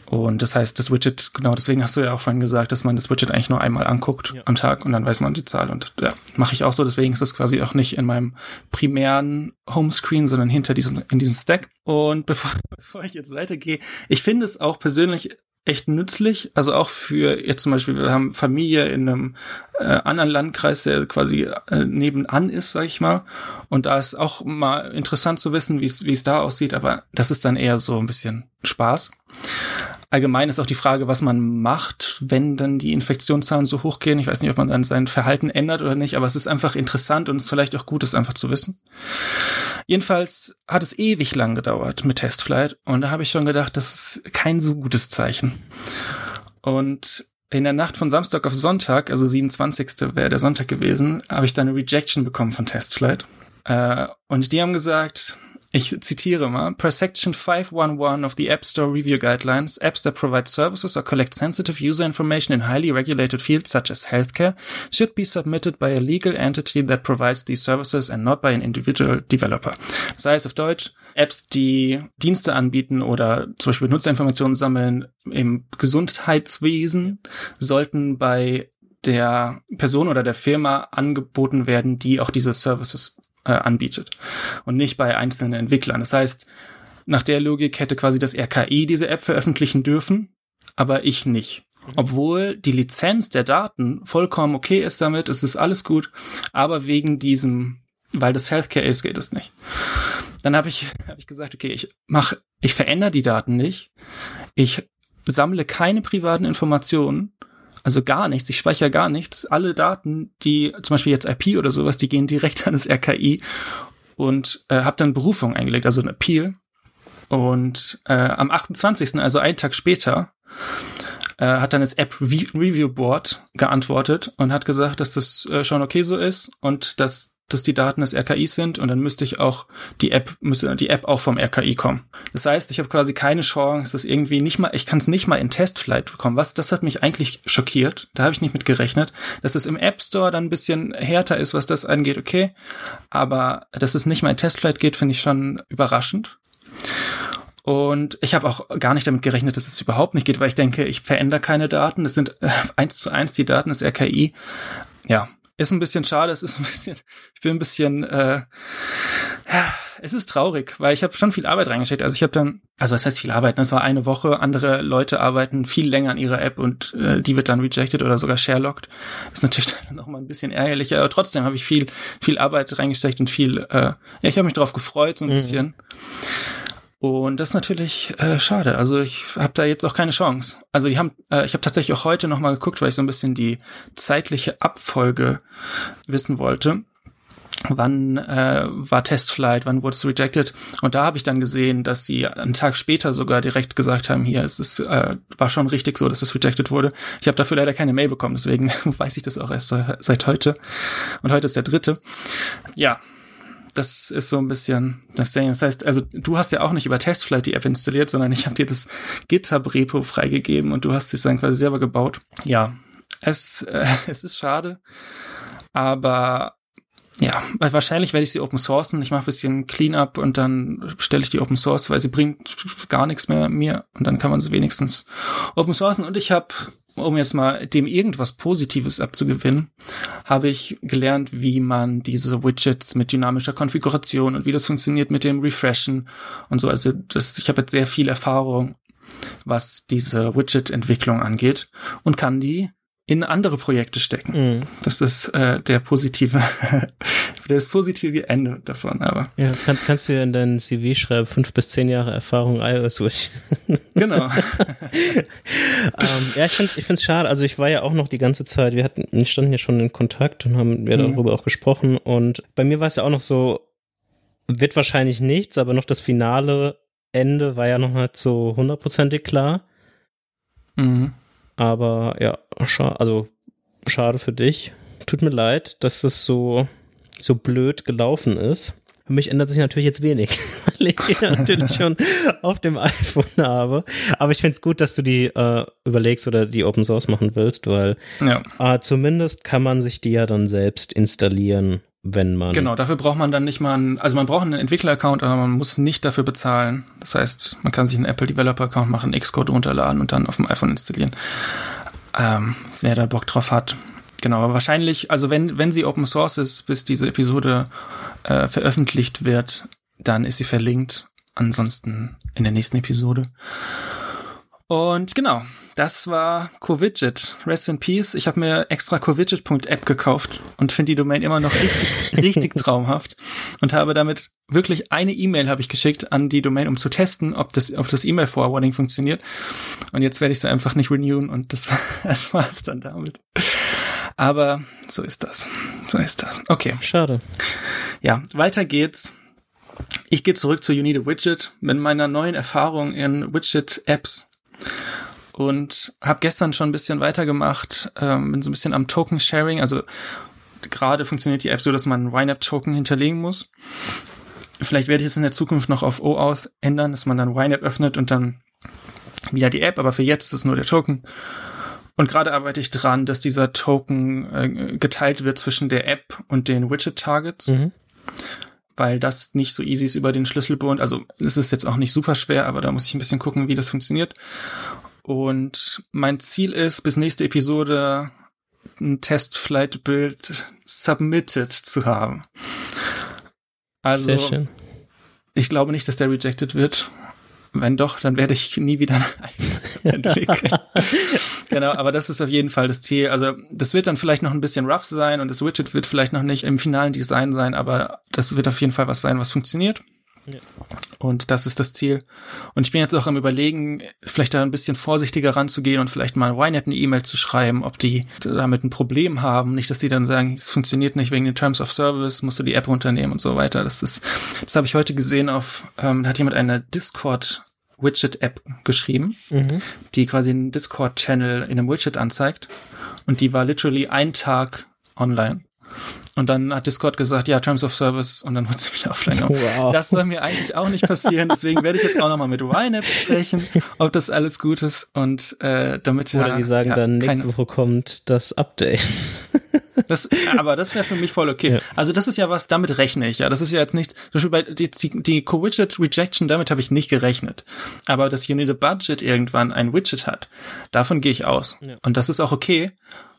Speaker 2: Und das heißt, das Widget, genau deswegen hast du ja auch vorhin gesagt, dass man das Widget eigentlich nur einmal anguckt ja. am Tag und dann weiß man die Zahl. Und ja, mache ich auch so. Deswegen ist das quasi auch nicht in meinem primären Homescreen, sondern hinter diesem, in diesem Stack. Und bevor, bevor ich jetzt weitergehe, ich finde es auch persönlich echt nützlich. Also auch für jetzt zum Beispiel, wir haben Familie in einem äh, anderen Landkreis, der quasi äh, nebenan ist, sag ich mal. Und da ist auch mal interessant zu wissen, wie es wie es da aussieht, aber das ist dann eher so ein bisschen Spaß. Allgemein ist auch die Frage, was man macht, wenn dann die Infektionszahlen so hochgehen. Ich weiß nicht, ob man dann sein Verhalten ändert oder nicht, aber es ist einfach interessant und es ist vielleicht auch gut, es einfach zu wissen. Jedenfalls hat es ewig lang gedauert mit Testflight und da habe ich schon gedacht, das ist kein so gutes Zeichen. Und in der Nacht von Samstag auf Sonntag, also 27. wäre der Sonntag gewesen, habe ich dann eine Rejection bekommen von Testflight. Äh, und die haben gesagt, ich zitiere mal, per section 511 of the App Store Review Guidelines, apps that provide services or collect sensitive user information in highly regulated fields such as healthcare should be submitted by a legal entity that provides these services and not by an individual developer. Das heißt auf Deutsch, Apps, die Dienste anbieten oder zum Beispiel Benutzerinformationen sammeln im Gesundheitswesen, sollten bei der Person oder der Firma angeboten werden, die auch diese Services äh, anbietet und nicht bei einzelnen Entwicklern. Das heißt, nach der Logik hätte quasi das RKI diese App veröffentlichen dürfen, aber ich nicht. Obwohl die Lizenz der Daten vollkommen okay ist damit, es ist alles gut, aber wegen diesem, weil das Healthcare ist, geht es nicht. Dann habe ich, hab ich gesagt, okay, ich mach, ich verändere die Daten nicht, ich sammle keine privaten Informationen, also gar nichts. Ich speichere gar nichts. Alle Daten, die zum Beispiel jetzt IP oder sowas, die gehen direkt an das RKI und äh, habe dann Berufung eingelegt, also ein Appeal. Und äh, am 28., also einen Tag später, äh, hat dann das App Review Board geantwortet und hat gesagt, dass das äh, schon okay so ist und dass dass die Daten des RKI sind und dann müsste ich auch die App müsste die App auch vom RKI kommen. Das heißt, ich habe quasi keine Chance, das irgendwie nicht mal ich kann es nicht mal in Testflight bekommen. Was das hat mich eigentlich schockiert. Da habe ich nicht mit gerechnet, dass es im App Store dann ein bisschen härter ist, was das angeht, okay, aber dass es nicht mal in Testflight geht, finde ich schon überraschend. Und ich habe auch gar nicht damit gerechnet, dass es überhaupt nicht geht, weil ich denke, ich verändere keine Daten. Es sind eins zu eins die Daten des RKI. Ja, ist ein bisschen schade, es ist ein bisschen, ich bin ein bisschen, äh, es ist traurig, weil ich habe schon viel Arbeit reingesteckt. Also ich habe dann, also was heißt viel Arbeit? Das war eine Woche, andere Leute arbeiten viel länger an ihrer App und äh, die wird dann rejected oder sogar sharelocked. Ist natürlich dann noch mal ein bisschen ärgerlicher, aber trotzdem habe ich viel, viel Arbeit reingesteckt und viel, äh, ja, ich habe mich darauf gefreut, so ein mhm. bisschen. Und das ist natürlich äh, schade. Also ich habe da jetzt auch keine Chance. Also die haben, äh, ich habe tatsächlich auch heute noch mal geguckt, weil ich so ein bisschen die zeitliche Abfolge wissen wollte. Wann äh, war Testflight, wann wurde es rejected? Und da habe ich dann gesehen, dass sie einen Tag später sogar direkt gesagt haben, hier es ist äh, war schon richtig so, dass es rejected wurde. Ich habe dafür leider keine Mail bekommen, deswegen weiß ich das auch erst seit heute. Und heute ist der dritte. Ja, das ist so ein bisschen das Ding. Das heißt, also du hast ja auch nicht über Testflight die App installiert, sondern ich habe dir das GitHub-Repo freigegeben und du hast es dann quasi selber gebaut. Ja, es, äh, es ist schade, aber ja, wahrscheinlich werde ich sie open sourcen. Ich mache bisschen Cleanup und dann stelle ich die open source, weil sie bringt gar nichts mehr mir und dann kann man sie wenigstens open sourcen. Und ich habe um jetzt mal dem irgendwas Positives abzugewinnen, habe ich gelernt, wie man diese Widgets mit dynamischer Konfiguration und wie das funktioniert mit dem Refreshen und so. Also das, ich habe jetzt sehr viel Erfahrung, was diese Widget-Entwicklung angeht und kann die in andere Projekte stecken.
Speaker 1: Mhm.
Speaker 2: Das ist äh, der positive, das positive Ende davon. Aber
Speaker 1: Ja, kann, kannst du ja in dein CV schreiben, fünf bis zehn Jahre Erfahrung iOS Switch.
Speaker 2: genau.
Speaker 1: ähm, ja, ich finde ich finde es schade. Also ich war ja auch noch die ganze Zeit, wir hatten, wir standen ja schon in Kontakt und haben ja
Speaker 2: Mhm.
Speaker 1: darüber auch gesprochen. Und bei mir war es ja auch noch so, wird wahrscheinlich nichts, aber noch das finale Ende war ja noch nicht so hundertprozentig klar.
Speaker 2: mhm.
Speaker 1: Aber ja, scha also schade für dich. Tut mir leid, dass das so, so blöd gelaufen ist. Für mich ändert sich natürlich jetzt wenig, weil ich die natürlich schon auf dem iPhone habe. Aber ich finde es gut, dass du die äh, überlegst oder die Open Source machen willst, weil
Speaker 2: Ja,
Speaker 1: äh, zumindest kann man sich die ja dann selbst installieren, wenn man.
Speaker 2: genau. Dafür braucht man dann nicht mal einen, also man braucht einen Entwickler-Account, aber man muss nicht dafür bezahlen. Das heißt, man kann sich einen Apple Developer-Account machen, Xcode runterladen und dann auf dem iPhone installieren. Ähm, wer da Bock drauf hat. Genau, aber wahrscheinlich, also wenn, wenn sie Open Source ist, bis diese Episode äh, veröffentlicht wird, dann ist sie verlinkt. Ansonsten in der nächsten Episode. Und genau, das war Covigit. Rest in Peace. Ich habe mir extra covigit.app gekauft und finde die Domain immer noch richtig, richtig traumhaft. Und habe damit wirklich eine E-Mail habe ich geschickt an die Domain, um zu testen, ob das, ob das E-Mail-Forwarding funktioniert. Und jetzt werde ich sie einfach nicht renewen und das, das war's dann damit. Aber so ist das. So ist das. Okay.
Speaker 1: Schade.
Speaker 2: Ja, weiter geht's. Ich gehe zurück zu You Need a Widget mit meiner neuen Erfahrung in Widget-Apps und habe gestern schon ein bisschen weitergemacht, ähm, bin so ein bisschen am Token-Sharing. Also gerade funktioniert die App so, dass man ein YNAB-Token hinterlegen muss. Vielleicht werde ich es in der Zukunft noch auf OAuth ändern, dass man dann YNAB öffnet und dann wieder die App, aber für jetzt ist es nur der Token. Und gerade arbeite ich dran, dass dieser Token äh, geteilt wird zwischen der App und den Widget-Targets
Speaker 1: Mhm.
Speaker 2: weil das nicht so easy ist über den Schlüsselbund. Also es ist jetzt auch nicht super schwer, aber da muss ich ein bisschen gucken, wie das funktioniert. Und mein Ziel ist, bis nächste Episode ein Test-Flight-Bild submitted zu haben. Also
Speaker 1: Sehr schön.
Speaker 2: ich glaube nicht, dass der rejected wird. Wenn doch, dann werde ich nie wieder ein entwickeln. genau, aber das ist auf jeden Fall das Ziel. Also das wird dann vielleicht noch ein bisschen rough sein und das Widget wird vielleicht noch nicht im finalen Design sein, aber das wird auf jeden Fall was sein, was funktioniert.
Speaker 1: Ja.
Speaker 2: Und das ist das Ziel. Und ich bin jetzt auch am überlegen, vielleicht da ein bisschen vorsichtiger ranzugehen und vielleicht mal Ynet eine E-Mail zu schreiben, ob die damit ein Problem haben. Nicht, dass die dann sagen, es funktioniert nicht wegen den Terms of Service, musst du die App runternehmen und so weiter. Das ist, das habe ich heute gesehen auf, ähm, da hat jemand eine Discord Widget-App geschrieben,
Speaker 1: Mhm.
Speaker 2: die quasi einen Discord-Channel in einem Widget anzeigt. Und die war literally ein Tag online. Und dann hat Discord gesagt, ja, Terms of Service, und dann wurde sie wieder offline.
Speaker 1: Wow.
Speaker 2: Das soll mir eigentlich auch nicht passieren. Deswegen werde ich jetzt auch nochmal mit YNAB sprechen, ob das alles gut ist. Und äh, damit
Speaker 1: Oder
Speaker 2: ja,
Speaker 1: die sagen
Speaker 2: ja,
Speaker 1: dann,
Speaker 2: keine-
Speaker 1: nächste Woche kommt das Update.
Speaker 2: Das, aber das wäre für mich voll okay.
Speaker 1: Ja.
Speaker 2: Also das ist ja was, damit rechne ich ja. Das ist ja jetzt nicht, zum Beispiel bei die, die, die Co-Widget Rejection, damit habe ich nicht gerechnet. Aber dass a Budget irgendwann ein Widget hat, davon gehe ich aus.
Speaker 1: Ja.
Speaker 2: Und das ist auch okay,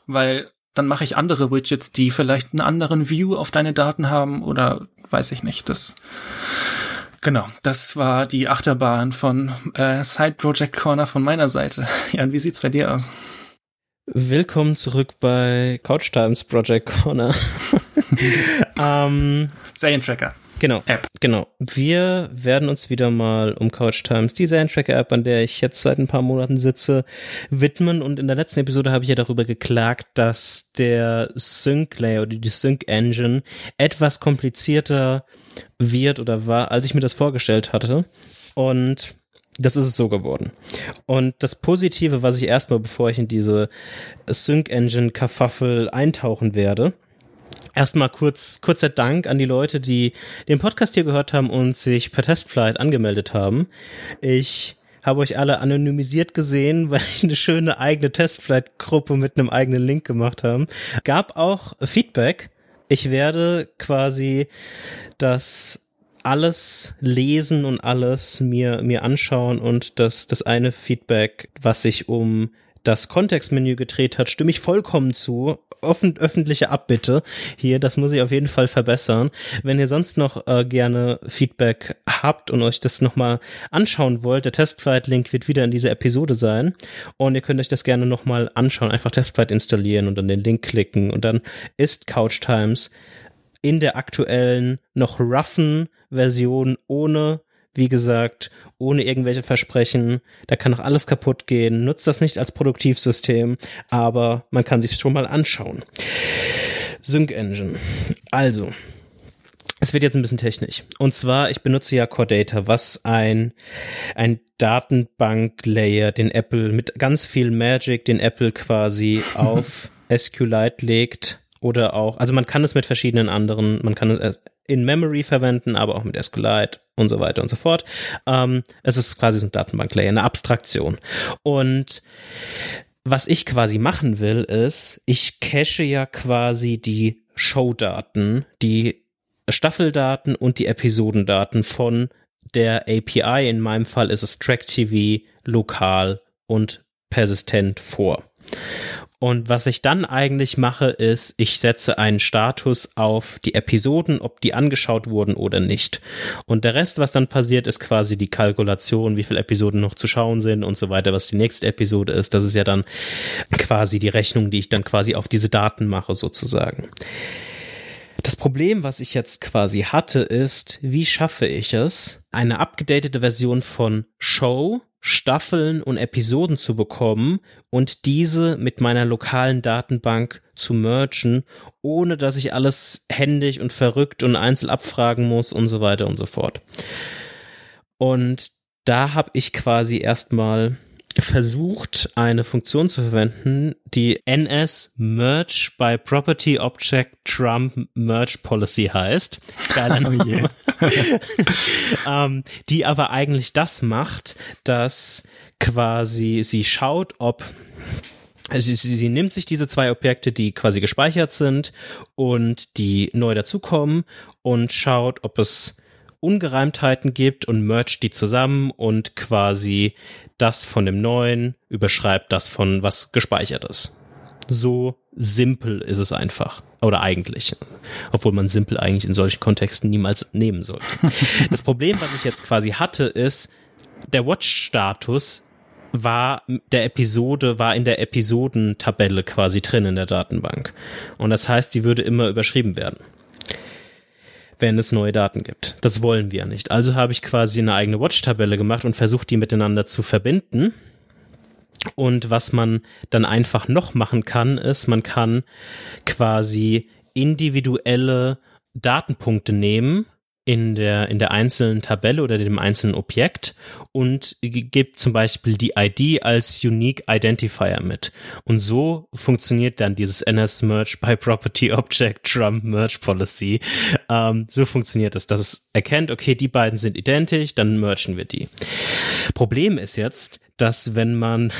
Speaker 2: weil dann mache ich andere Widgets, die vielleicht einen anderen View auf deine Daten haben oder weiß ich nicht. Das Genau, das war die Achterbahn von äh, Side Project Corner von meiner Seite. Jan, wie sieht's bei dir aus?
Speaker 1: Willkommen zurück bei Couch Times Project Corner. ähm,
Speaker 2: Serientracker.
Speaker 1: Genau,
Speaker 2: App.
Speaker 1: genau. Wir werden uns wieder mal um Couch Times, die Serientracker-App, an der ich jetzt seit ein paar Monaten sitze, widmen. Und in der letzten Episode habe ich ja darüber geklagt, dass der Sync-Layer oder die Sync-Engine etwas komplizierter wird oder war, als ich mir das vorgestellt hatte. Und das ist es so geworden. Und das Positive, was ich erstmal, bevor ich in diese Sync-Engine-Kafaffel eintauchen werde, erstmal kurz, kurzer Dank an die Leute, die den Podcast hier gehört haben und sich per Testflight angemeldet haben. Ich habe euch alle anonymisiert gesehen, weil ich eine schöne eigene Testflight-Gruppe mit einem eigenen Link gemacht habe. Gab auch Feedback. Ich werde quasi das alles lesen und alles mir, mir anschauen und das, das eine Feedback, was sich um das Kontextmenü gedreht hat, stimme ich vollkommen zu. Offen, öffentliche Abbitte hier, das muss ich auf jeden Fall verbessern. Wenn ihr sonst noch äh, gerne Feedback habt und euch das nochmal anschauen wollt, der Testflight-Link wird wieder in dieser Episode sein und ihr könnt euch das gerne nochmal anschauen. Einfach Testflight installieren und dann den Link klicken und dann ist Couch Times in der aktuellen, noch roughen Version ohne wie gesagt, ohne irgendwelche Versprechen. Da kann noch alles kaputt gehen. Nutzt das nicht als Produktivsystem, aber man kann sich schon mal anschauen. Sync Engine. Also, es wird jetzt ein bisschen technisch. Und zwar, ich benutze ja Core Data, was ein, ein Datenbank-Layer, den Apple mit ganz viel Magic, den Apple quasi auf SQLite legt oder auch, also man kann es mit verschiedenen anderen, man kann es in Memory verwenden, aber auch mit SQLite und so weiter und so fort. Ähm, es ist quasi so ein Datenbank-Layer, eine Abstraktion. Und was ich quasi machen will, ist, ich cache ja quasi die Showdaten, die Staffeldaten und die Episodendaten von der API. In meinem Fall ist es TrackTV lokal und persistent vor. Und was ich dann eigentlich mache, ist, ich setze einen Status auf die Episoden, ob die angeschaut wurden oder nicht. Und der Rest, was dann passiert, ist quasi die Kalkulation, wie viele Episoden noch zu schauen sind und so weiter, was die nächste Episode ist. Das ist ja dann quasi die Rechnung, die ich dann quasi auf diese Daten mache, sozusagen. Das Problem, was ich jetzt quasi hatte, ist, wie schaffe ich es, eine abgedatete Version von Show Staffeln und Episoden zu bekommen und diese mit meiner lokalen Datenbank zu mergen, ohne dass ich alles händig und verrückt und einzeln abfragen muss und so weiter und so fort. Und da habe ich quasi erstmal versucht, eine Funktion zu verwenden, die NS Merge by Property Object Trump Merge Policy heißt. Geiler Name. Oh ähm, die aber eigentlich das macht, dass quasi sie schaut, ob also sie, sie nimmt sich diese zwei Objekte, die quasi gespeichert sind und die neu dazukommen und schaut, ob es Ungereimtheiten gibt und mercht die zusammen und quasi das von dem neuen überschreibt das von was gespeichert ist. So simpel ist es einfach. Oder eigentlich. Obwohl man simpel eigentlich in solchen Kontexten niemals nehmen sollte. das Problem, was ich jetzt quasi hatte, ist, der Watch-Status war der Episode, war in der Episodentabelle quasi drin in der Datenbank. Und das heißt, die würde immer überschrieben werden wenn es neue Daten gibt. Das wollen wir nicht. Also habe ich quasi eine eigene Watch-Tabelle gemacht und versucht, die miteinander zu verbinden. Und was man dann einfach noch machen kann, ist, man kann quasi individuelle Datenpunkte nehmen in der, in der einzelnen Tabelle oder dem einzelnen Objekt und gibt zum Beispiel die ID als Unique Identifier mit. Und so funktioniert dann dieses NS Merge by Property Object Trump Merge Policy. Ähm, so funktioniert es, dass es erkennt, okay, die beiden sind identisch, dann mergen wir die. Problem ist jetzt, dass wenn man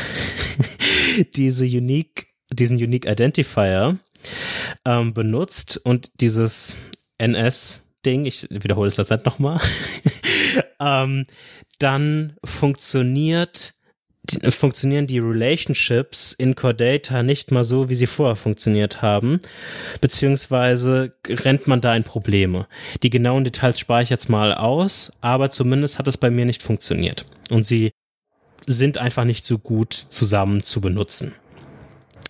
Speaker 1: diese Unique, diesen Unique Identifier ähm, benutzt und dieses NS Ding, ich wiederhole es das nicht nochmal, ähm, dann funktioniert funktionieren die Relationships in Core Data nicht mal so, wie sie vorher funktioniert haben, beziehungsweise rennt man da in Probleme. Die genauen Details speichere ich jetzt mal aus, aber zumindest hat es bei mir nicht funktioniert. Und sie sind einfach nicht so gut zusammen zu benutzen.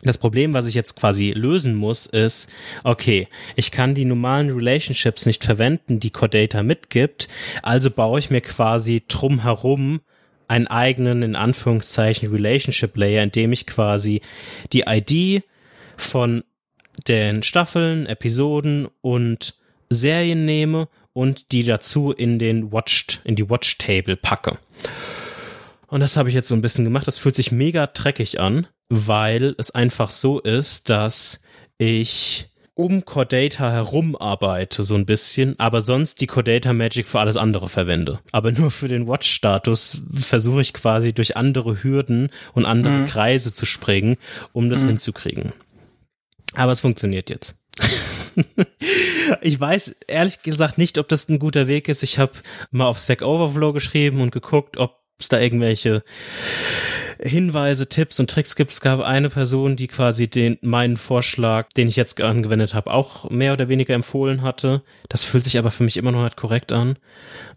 Speaker 1: Das Problem, was ich jetzt quasi lösen muss, ist, okay, ich kann die normalen Relationships nicht verwenden, die Core Data mitgibt, also baue ich mir quasi drumherum einen eigenen, in Anführungszeichen, Relationship Layer, in dem ich quasi die ID von den Staffeln, Episoden und Serien nehme und die dazu in den Watched, in die Watch Table packe. Und das habe ich jetzt so ein bisschen gemacht. Das fühlt sich mega dreckig an, weil es einfach so ist, dass ich um Core Data herum arbeite, so ein bisschen, aber sonst die Core Data Magic für alles andere verwende. Aber nur für den Watch-Status versuche ich quasi durch andere Hürden und andere mhm. Kreise zu springen, um das mhm. hinzukriegen. Aber es funktioniert jetzt. ich weiß ehrlich gesagt nicht, ob das ein guter Weg ist. Ich habe mal auf Stack Overflow geschrieben und geguckt, ob es da irgendwelche Hinweise, Tipps und Tricks gibt. Es gab eine Person, die quasi den meinen Vorschlag, den ich jetzt angewendet habe, auch mehr oder weniger empfohlen hatte. Das fühlt sich aber für mich immer noch nicht korrekt an.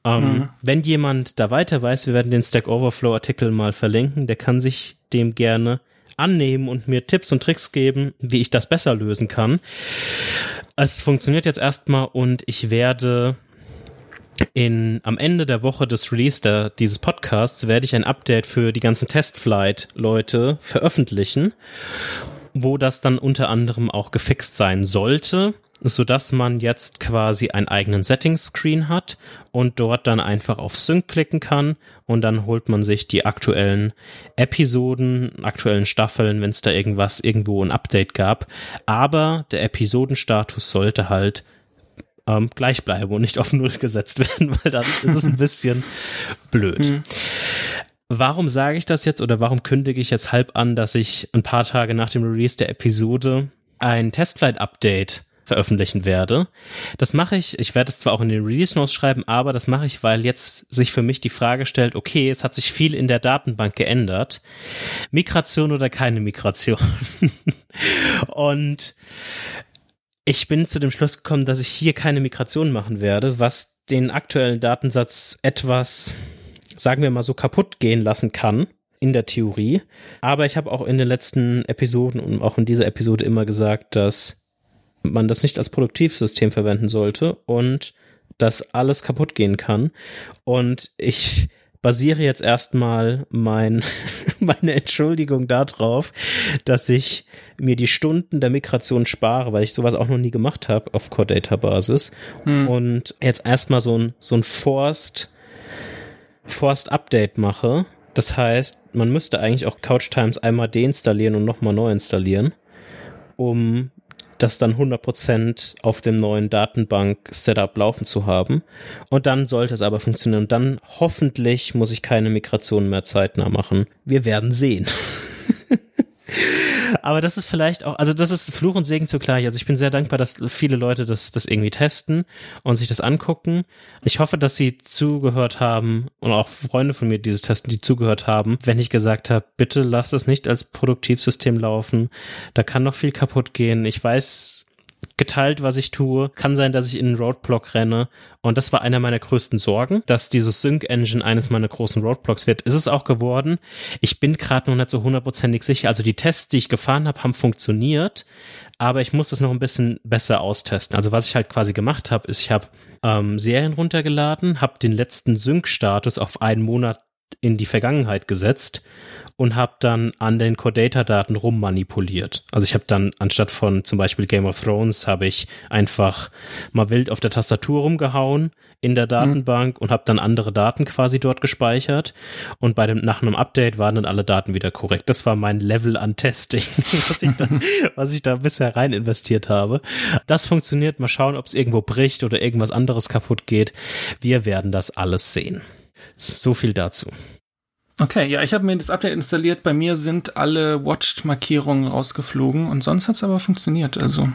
Speaker 1: Ähm, mhm. Wenn jemand da weiter weiß, wir werden den Stack Overflow Artikel mal verlinken, der kann sich dem gerne annehmen und mir Tipps und Tricks geben, wie ich das besser lösen kann. Es funktioniert jetzt erstmal und ich werde in, am Ende der Woche des Release der, dieses Podcasts werde ich ein Update für die ganzen Testflight-Leute veröffentlichen, wo das dann unter anderem auch gefixt sein sollte so dass man jetzt quasi einen eigenen Settings-Screen hat und dort dann einfach auf Sync klicken kann und dann holt man sich die aktuellen Episoden, aktuellen Staffeln, wenn es da irgendwas irgendwo ein Update gab. Aber der Episodenstatus sollte halt ähm, gleich bleiben und nicht auf Null gesetzt werden, weil dann ist es ein bisschen blöd. Hm. Warum sage ich das jetzt oder warum kündige ich jetzt halb an, dass ich ein paar Tage nach dem Release der Episode ein Testflight-Update veröffentlichen werde. Das mache ich, ich werde es zwar auch in den Release Notes schreiben, aber das mache ich, weil jetzt sich für mich die Frage stellt, okay, es hat sich viel in der Datenbank geändert. Migration oder keine Migration? Und ich bin zu dem Schluss gekommen, dass ich hier keine Migration machen werde, was den aktuellen Datensatz etwas, sagen wir mal so, kaputt gehen lassen kann in der Theorie. Aber ich habe auch in den letzten Episoden und auch in dieser Episode immer gesagt, dass man das nicht als Produktivsystem verwenden sollte und dass alles kaputt gehen kann. Und ich basiere jetzt erstmal mein, meine Entschuldigung darauf, dass ich mir die Stunden der Migration spare, weil ich sowas auch noch nie gemacht habe auf Core Data Basis. Hm. Und jetzt erstmal so ein, so ein Forced, Forced Update mache. Das heißt, man müsste eigentlich auch Couch Times einmal deinstallieren und nochmal neu installieren, um das dann 100% auf dem neuen Datenbank-Setup laufen zu haben. Und dann sollte es aber funktionieren. Und dann hoffentlich muss ich keine Migration mehr zeitnah machen. Wir werden sehen. Aber das ist vielleicht auch, also das ist Fluch und Segen zugleich. Also ich bin sehr dankbar, dass viele Leute das, das irgendwie testen und sich das angucken. Ich hoffe, dass sie zugehört haben und auch Freunde von mir dieses Testen, die zugehört haben, wenn ich gesagt habe, bitte lass es nicht als Produktivsystem laufen. Da kann noch viel kaputt gehen. Ich weiß, geteilt, was ich tue. Kann sein, dass ich in einen Roadblock renne. Und das war einer meiner größten Sorgen, dass dieses Sync-Engine eines meiner großen Roadblocks wird. Ist es auch geworden. Ich bin gerade noch nicht so hundertprozentig sicher. Also die Tests, die ich gefahren habe, haben funktioniert. Aber ich muss es noch ein bisschen besser austesten. Also was ich halt quasi gemacht habe, ist, ich habe ähm, Serien runtergeladen, habe den letzten Sync-Status auf einen Monat in die Vergangenheit gesetzt und habe dann an den Core-Data-Daten rummanipuliert. Also ich habe dann anstatt von zum Beispiel Game of Thrones habe ich einfach mal wild auf der Tastatur rumgehauen in der mhm. Datenbank mhm. und habe dann andere Daten quasi dort gespeichert und bei dem nach einem Update waren dann alle Daten wieder korrekt. Das war mein Level an Testing, was ich da, was ich da bisher rein investiert habe. Das funktioniert. Mal schauen, ob es irgendwo bricht oder irgendwas anderes kaputt geht. Wir werden das alles sehen. So viel dazu.
Speaker 2: Okay, ja, ich habe mir das Update installiert. Bei mir sind alle Watched-Markierungen rausgeflogen und sonst hat es aber funktioniert. Also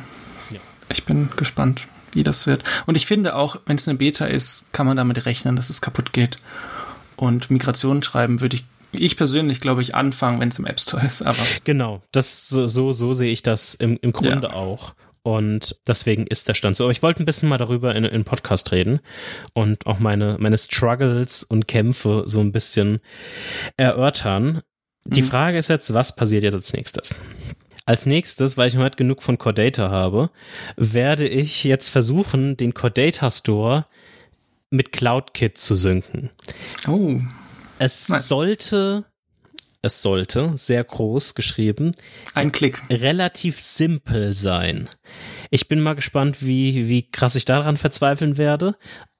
Speaker 2: ja. ich bin gespannt, wie das wird. Und ich finde auch, wenn es eine Beta ist, kann man damit rechnen, dass es kaputt geht. Und Migration schreiben würde ich ich persönlich glaube ich anfangen, wenn es im App Store ist, aber.
Speaker 1: Genau, das so, so, sehe ich das im, im Grunde ja. auch. Und deswegen ist der Stand so. Aber ich wollte ein bisschen mal darüber in, in Podcast reden und auch meine, meine Struggles und Kämpfe so ein bisschen erörtern. Die mhm. Frage ist jetzt, was passiert jetzt als nächstes? Als nächstes, weil ich heute genug von Cordata habe, werde ich jetzt versuchen, den Cordata Store mit CloudKit zu synken.
Speaker 2: Oh.
Speaker 1: Es nice. sollte es sollte, sehr groß geschrieben.
Speaker 2: Ein Klick.
Speaker 1: Relativ simpel sein. Ich bin mal gespannt, wie, wie krass ich daran verzweifeln werde.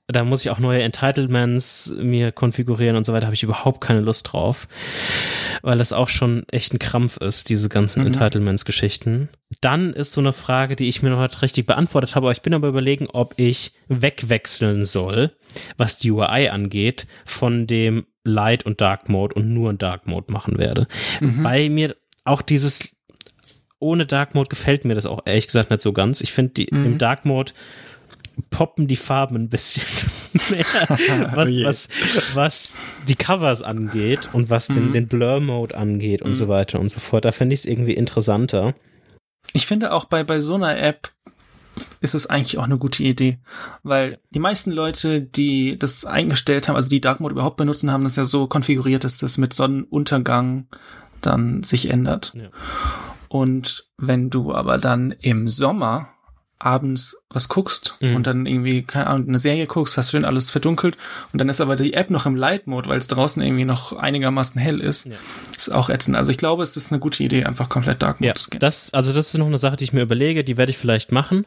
Speaker 1: Da muss ich auch neue Entitlements mir konfigurieren und so weiter. Habe ich überhaupt keine Lust drauf, weil das auch schon echt ein Krampf ist, diese ganzen mhm. Entitlements-Geschichten. Dann ist so eine Frage, die ich mir noch nicht richtig beantwortet habe, aber ich bin aber überlegen, ob ich wegwechseln soll, was die UI angeht, von dem Light und Dark Mode und nur in Dark Mode machen werde. Mhm. Weil mir auch dieses ohne Dark Mode gefällt mir das auch ehrlich gesagt nicht so ganz. Ich finde, mhm. im Dark Mode poppen die Farben ein bisschen mehr, was, oh was, was die Covers angeht und was den, mhm. den Blur-Mode angeht und mhm. so weiter und so fort. Da finde ich es irgendwie interessanter.
Speaker 2: Ich finde auch bei, bei so einer App ist es eigentlich auch eine gute Idee, weil die meisten Leute, die das eingestellt haben, also die Dark Mode überhaupt benutzen, haben das ja so konfiguriert, dass das mit Sonnenuntergang dann sich ändert. Ja. Und wenn du aber dann im Sommer abends was guckst mhm. und dann irgendwie, keine Ahnung, eine Serie guckst, hast du dann alles verdunkelt und dann ist aber die App noch im Light-Mode, weil es draußen irgendwie noch einigermaßen hell ist. Ja. Ist auch ätzend. Also ich glaube, es ist eine gute Idee, einfach komplett Dark Mode
Speaker 1: ja, zu gehen. Das, also das ist noch eine Sache, die ich mir überlege, die werde ich vielleicht machen.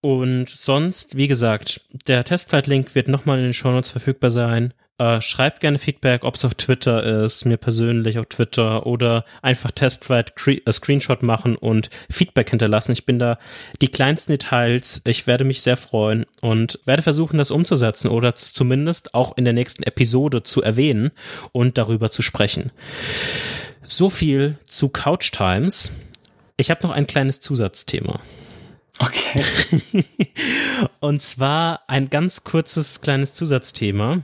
Speaker 1: Und sonst, wie gesagt, der Testflight-Link wird nochmal in den Show Notes verfügbar sein. Äh, schreibt gerne Feedback, ob es auf Twitter ist, mir persönlich auf Twitter oder einfach Testflight äh, Screenshot machen und Feedback hinterlassen. Ich bin da die kleinsten Details. Ich werde mich sehr freuen und werde versuchen, das umzusetzen oder zumindest auch in der nächsten Episode zu erwähnen und darüber zu sprechen. So viel zu Couch Times. Ich habe noch ein kleines Zusatzthema.
Speaker 2: Okay.
Speaker 1: und zwar ein ganz kurzes kleines Zusatzthema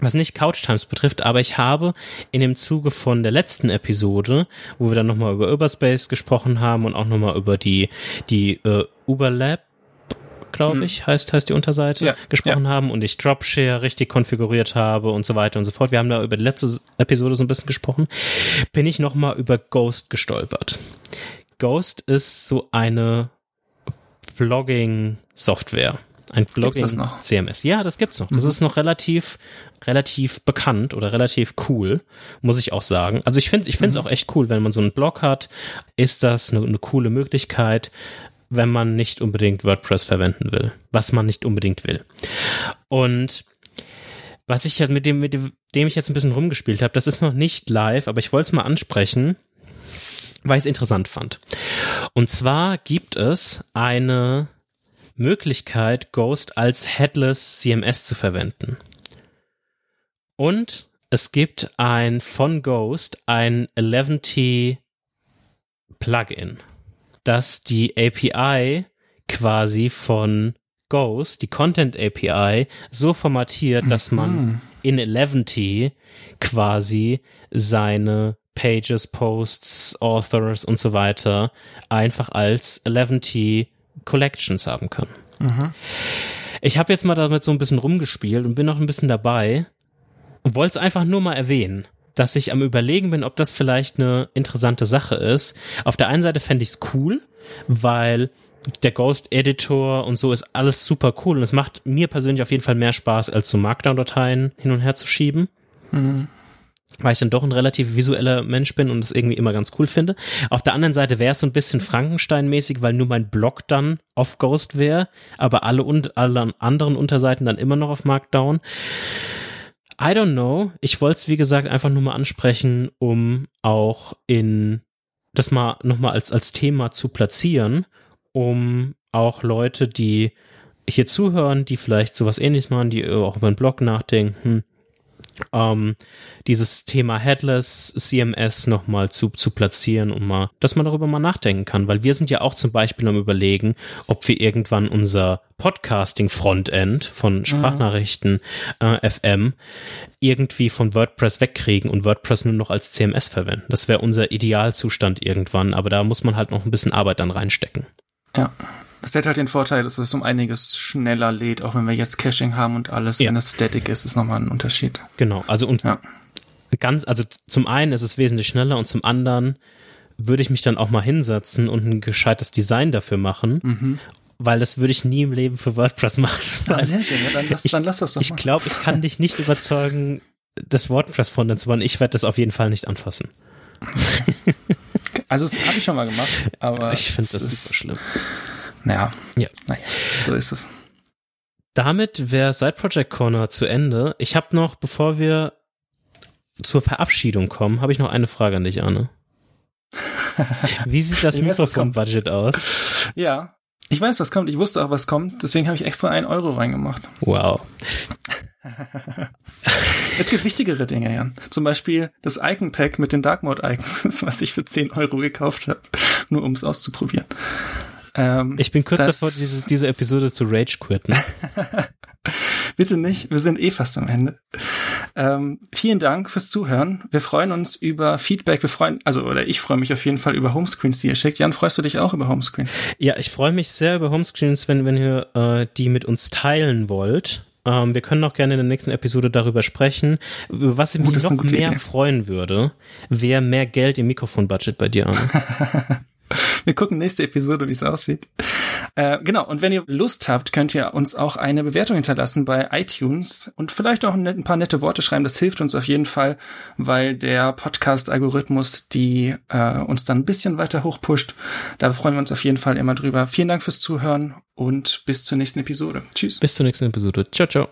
Speaker 1: was nicht Couch Times betrifft, aber ich habe in dem Zuge von der letzten Episode, wo wir dann nochmal über Uberspace gesprochen haben und auch nochmal über die, die äh, Uberlab glaube hm. ich, heißt, heißt die Unterseite, ja, gesprochen ja. haben und ich Dropshare richtig konfiguriert habe und so weiter und so fort. Wir haben da über die letzte Episode so ein bisschen gesprochen. Bin ich nochmal über Ghost gestolpert. Ghost ist so eine Vlogging-Software. Ein Blogging-CMS. Ja, das gibt's noch. Das mhm. ist noch relativ, relativ bekannt oder relativ cool, muss ich auch sagen. Also ich finde, ich finde es mhm. auch echt cool, wenn man so einen Blog hat, ist das eine, eine coole Möglichkeit, wenn man nicht unbedingt WordPress verwenden will, was man nicht unbedingt will. Und was ich mit dem, mit dem, dem ich jetzt ein bisschen rumgespielt habe, das ist noch nicht live, aber ich wollte es mal ansprechen, weil ich es interessant fand. Und zwar gibt es eine Möglichkeit, Ghost als Headless CMS zu verwenden. Und es gibt ein von Ghost ein 11T Plugin, das die API quasi von Ghost, die Content API, so formatiert, dass man mhm. in 11T quasi seine Pages, Posts, Authors und so weiter einfach als 11T Collections haben können. Mhm. Ich habe jetzt mal damit so ein bisschen rumgespielt und bin noch ein bisschen dabei und wollte es einfach nur mal erwähnen, dass ich am überlegen bin, ob das vielleicht eine interessante Sache ist. Auf der einen Seite fände ich es cool, weil der Ghost Editor und so ist alles super cool und es macht mir persönlich auf jeden Fall mehr Spaß, als so Markdown-Dateien hin und her zu schieben. Mhm weil ich dann doch ein relativ visueller Mensch bin und es irgendwie immer ganz cool finde. Auf der anderen Seite wäre es so ein bisschen Frankenstein-mäßig, weil nur mein Blog dann auf Ghost wäre, aber alle und alle anderen Unterseiten dann immer noch auf Markdown. I don't know. Ich wollte es, wie gesagt, einfach nur mal ansprechen, um auch in das mal nochmal als, als Thema zu platzieren, um auch Leute, die hier zuhören, die vielleicht sowas ähnliches machen, die auch über einen Blog nachdenken, ähm, dieses Thema Headless CMS nochmal zu, zu platzieren und mal, dass man darüber mal nachdenken kann, weil wir sind ja auch zum Beispiel am überlegen, ob wir irgendwann unser Podcasting-Frontend von mhm. Sprachnachrichten äh, FM irgendwie von WordPress wegkriegen und WordPress nur noch als CMS verwenden. Das wäre unser Idealzustand irgendwann, aber da muss man halt noch ein bisschen Arbeit dann reinstecken.
Speaker 2: Ja, das hat halt den Vorteil, dass es um einiges schneller lädt, auch wenn wir jetzt Caching haben und alles, ja. wenn es static ist, ist nochmal ein Unterschied.
Speaker 1: Genau, also und ja. ganz, also zum einen ist es wesentlich schneller und zum anderen würde ich mich dann auch mal hinsetzen und ein gescheites Design dafür machen. Mhm. Weil das würde ich nie im Leben für WordPress machen.
Speaker 2: Ah, sehr schön, ja, dann, lass, ich, dann lass das doch.
Speaker 1: Ich glaube, ich kann dich nicht überzeugen, das WordPress von zu bauen. Ich werde das auf jeden Fall nicht anfassen.
Speaker 2: Also, das habe ich schon mal gemacht, aber.
Speaker 1: Ich finde das super schlimm.
Speaker 2: Naja, ja. naja, so ist es.
Speaker 1: Damit wäre Side Project Corner zu Ende. Ich habe noch, bevor wir zur Verabschiedung kommen, habe ich noch eine Frage an dich, Arne. Wie sieht das Mikrofon-Budget aus?
Speaker 2: Ja, ich weiß, was kommt. Ich wusste auch, was kommt. Deswegen habe ich extra einen Euro reingemacht.
Speaker 1: Wow.
Speaker 2: es gibt wichtigere Dinge, Jan. Zum Beispiel das Icon-Pack mit den Dark Mode-Icons, was ich für 10 Euro gekauft habe, nur um es auszuprobieren.
Speaker 1: Ähm, ich bin kurz davor, diese, diese Episode zu Rage quitten.
Speaker 2: Bitte nicht, wir sind eh fast am Ende. Ähm, vielen Dank fürs Zuhören. Wir freuen uns über Feedback. Wir freuen, also, oder ich freue mich auf jeden Fall über Homescreens, die ihr schickt. Jan, freust du dich auch über Homescreens?
Speaker 1: Ja, ich freue mich sehr über Homescreens, wenn, wenn ihr äh, die mit uns teilen wollt. Ähm, wir können auch gerne in der nächsten Episode darüber sprechen. Was ich mich noch mehr Idee. freuen würde, wäre mehr Geld im Mikrofonbudget bei dir an.
Speaker 2: Wir gucken nächste Episode, wie es aussieht. Äh, genau, und wenn ihr Lust habt, könnt ihr uns auch eine Bewertung hinterlassen bei iTunes und vielleicht auch ein paar nette Worte schreiben. Das hilft uns auf jeden Fall, weil der Podcast-Algorithmus die äh, uns dann ein bisschen weiter hochpusht. Da freuen wir uns auf jeden Fall immer drüber. Vielen Dank fürs Zuhören und bis zur nächsten Episode. Tschüss.
Speaker 1: Bis zur nächsten Episode. Ciao, ciao.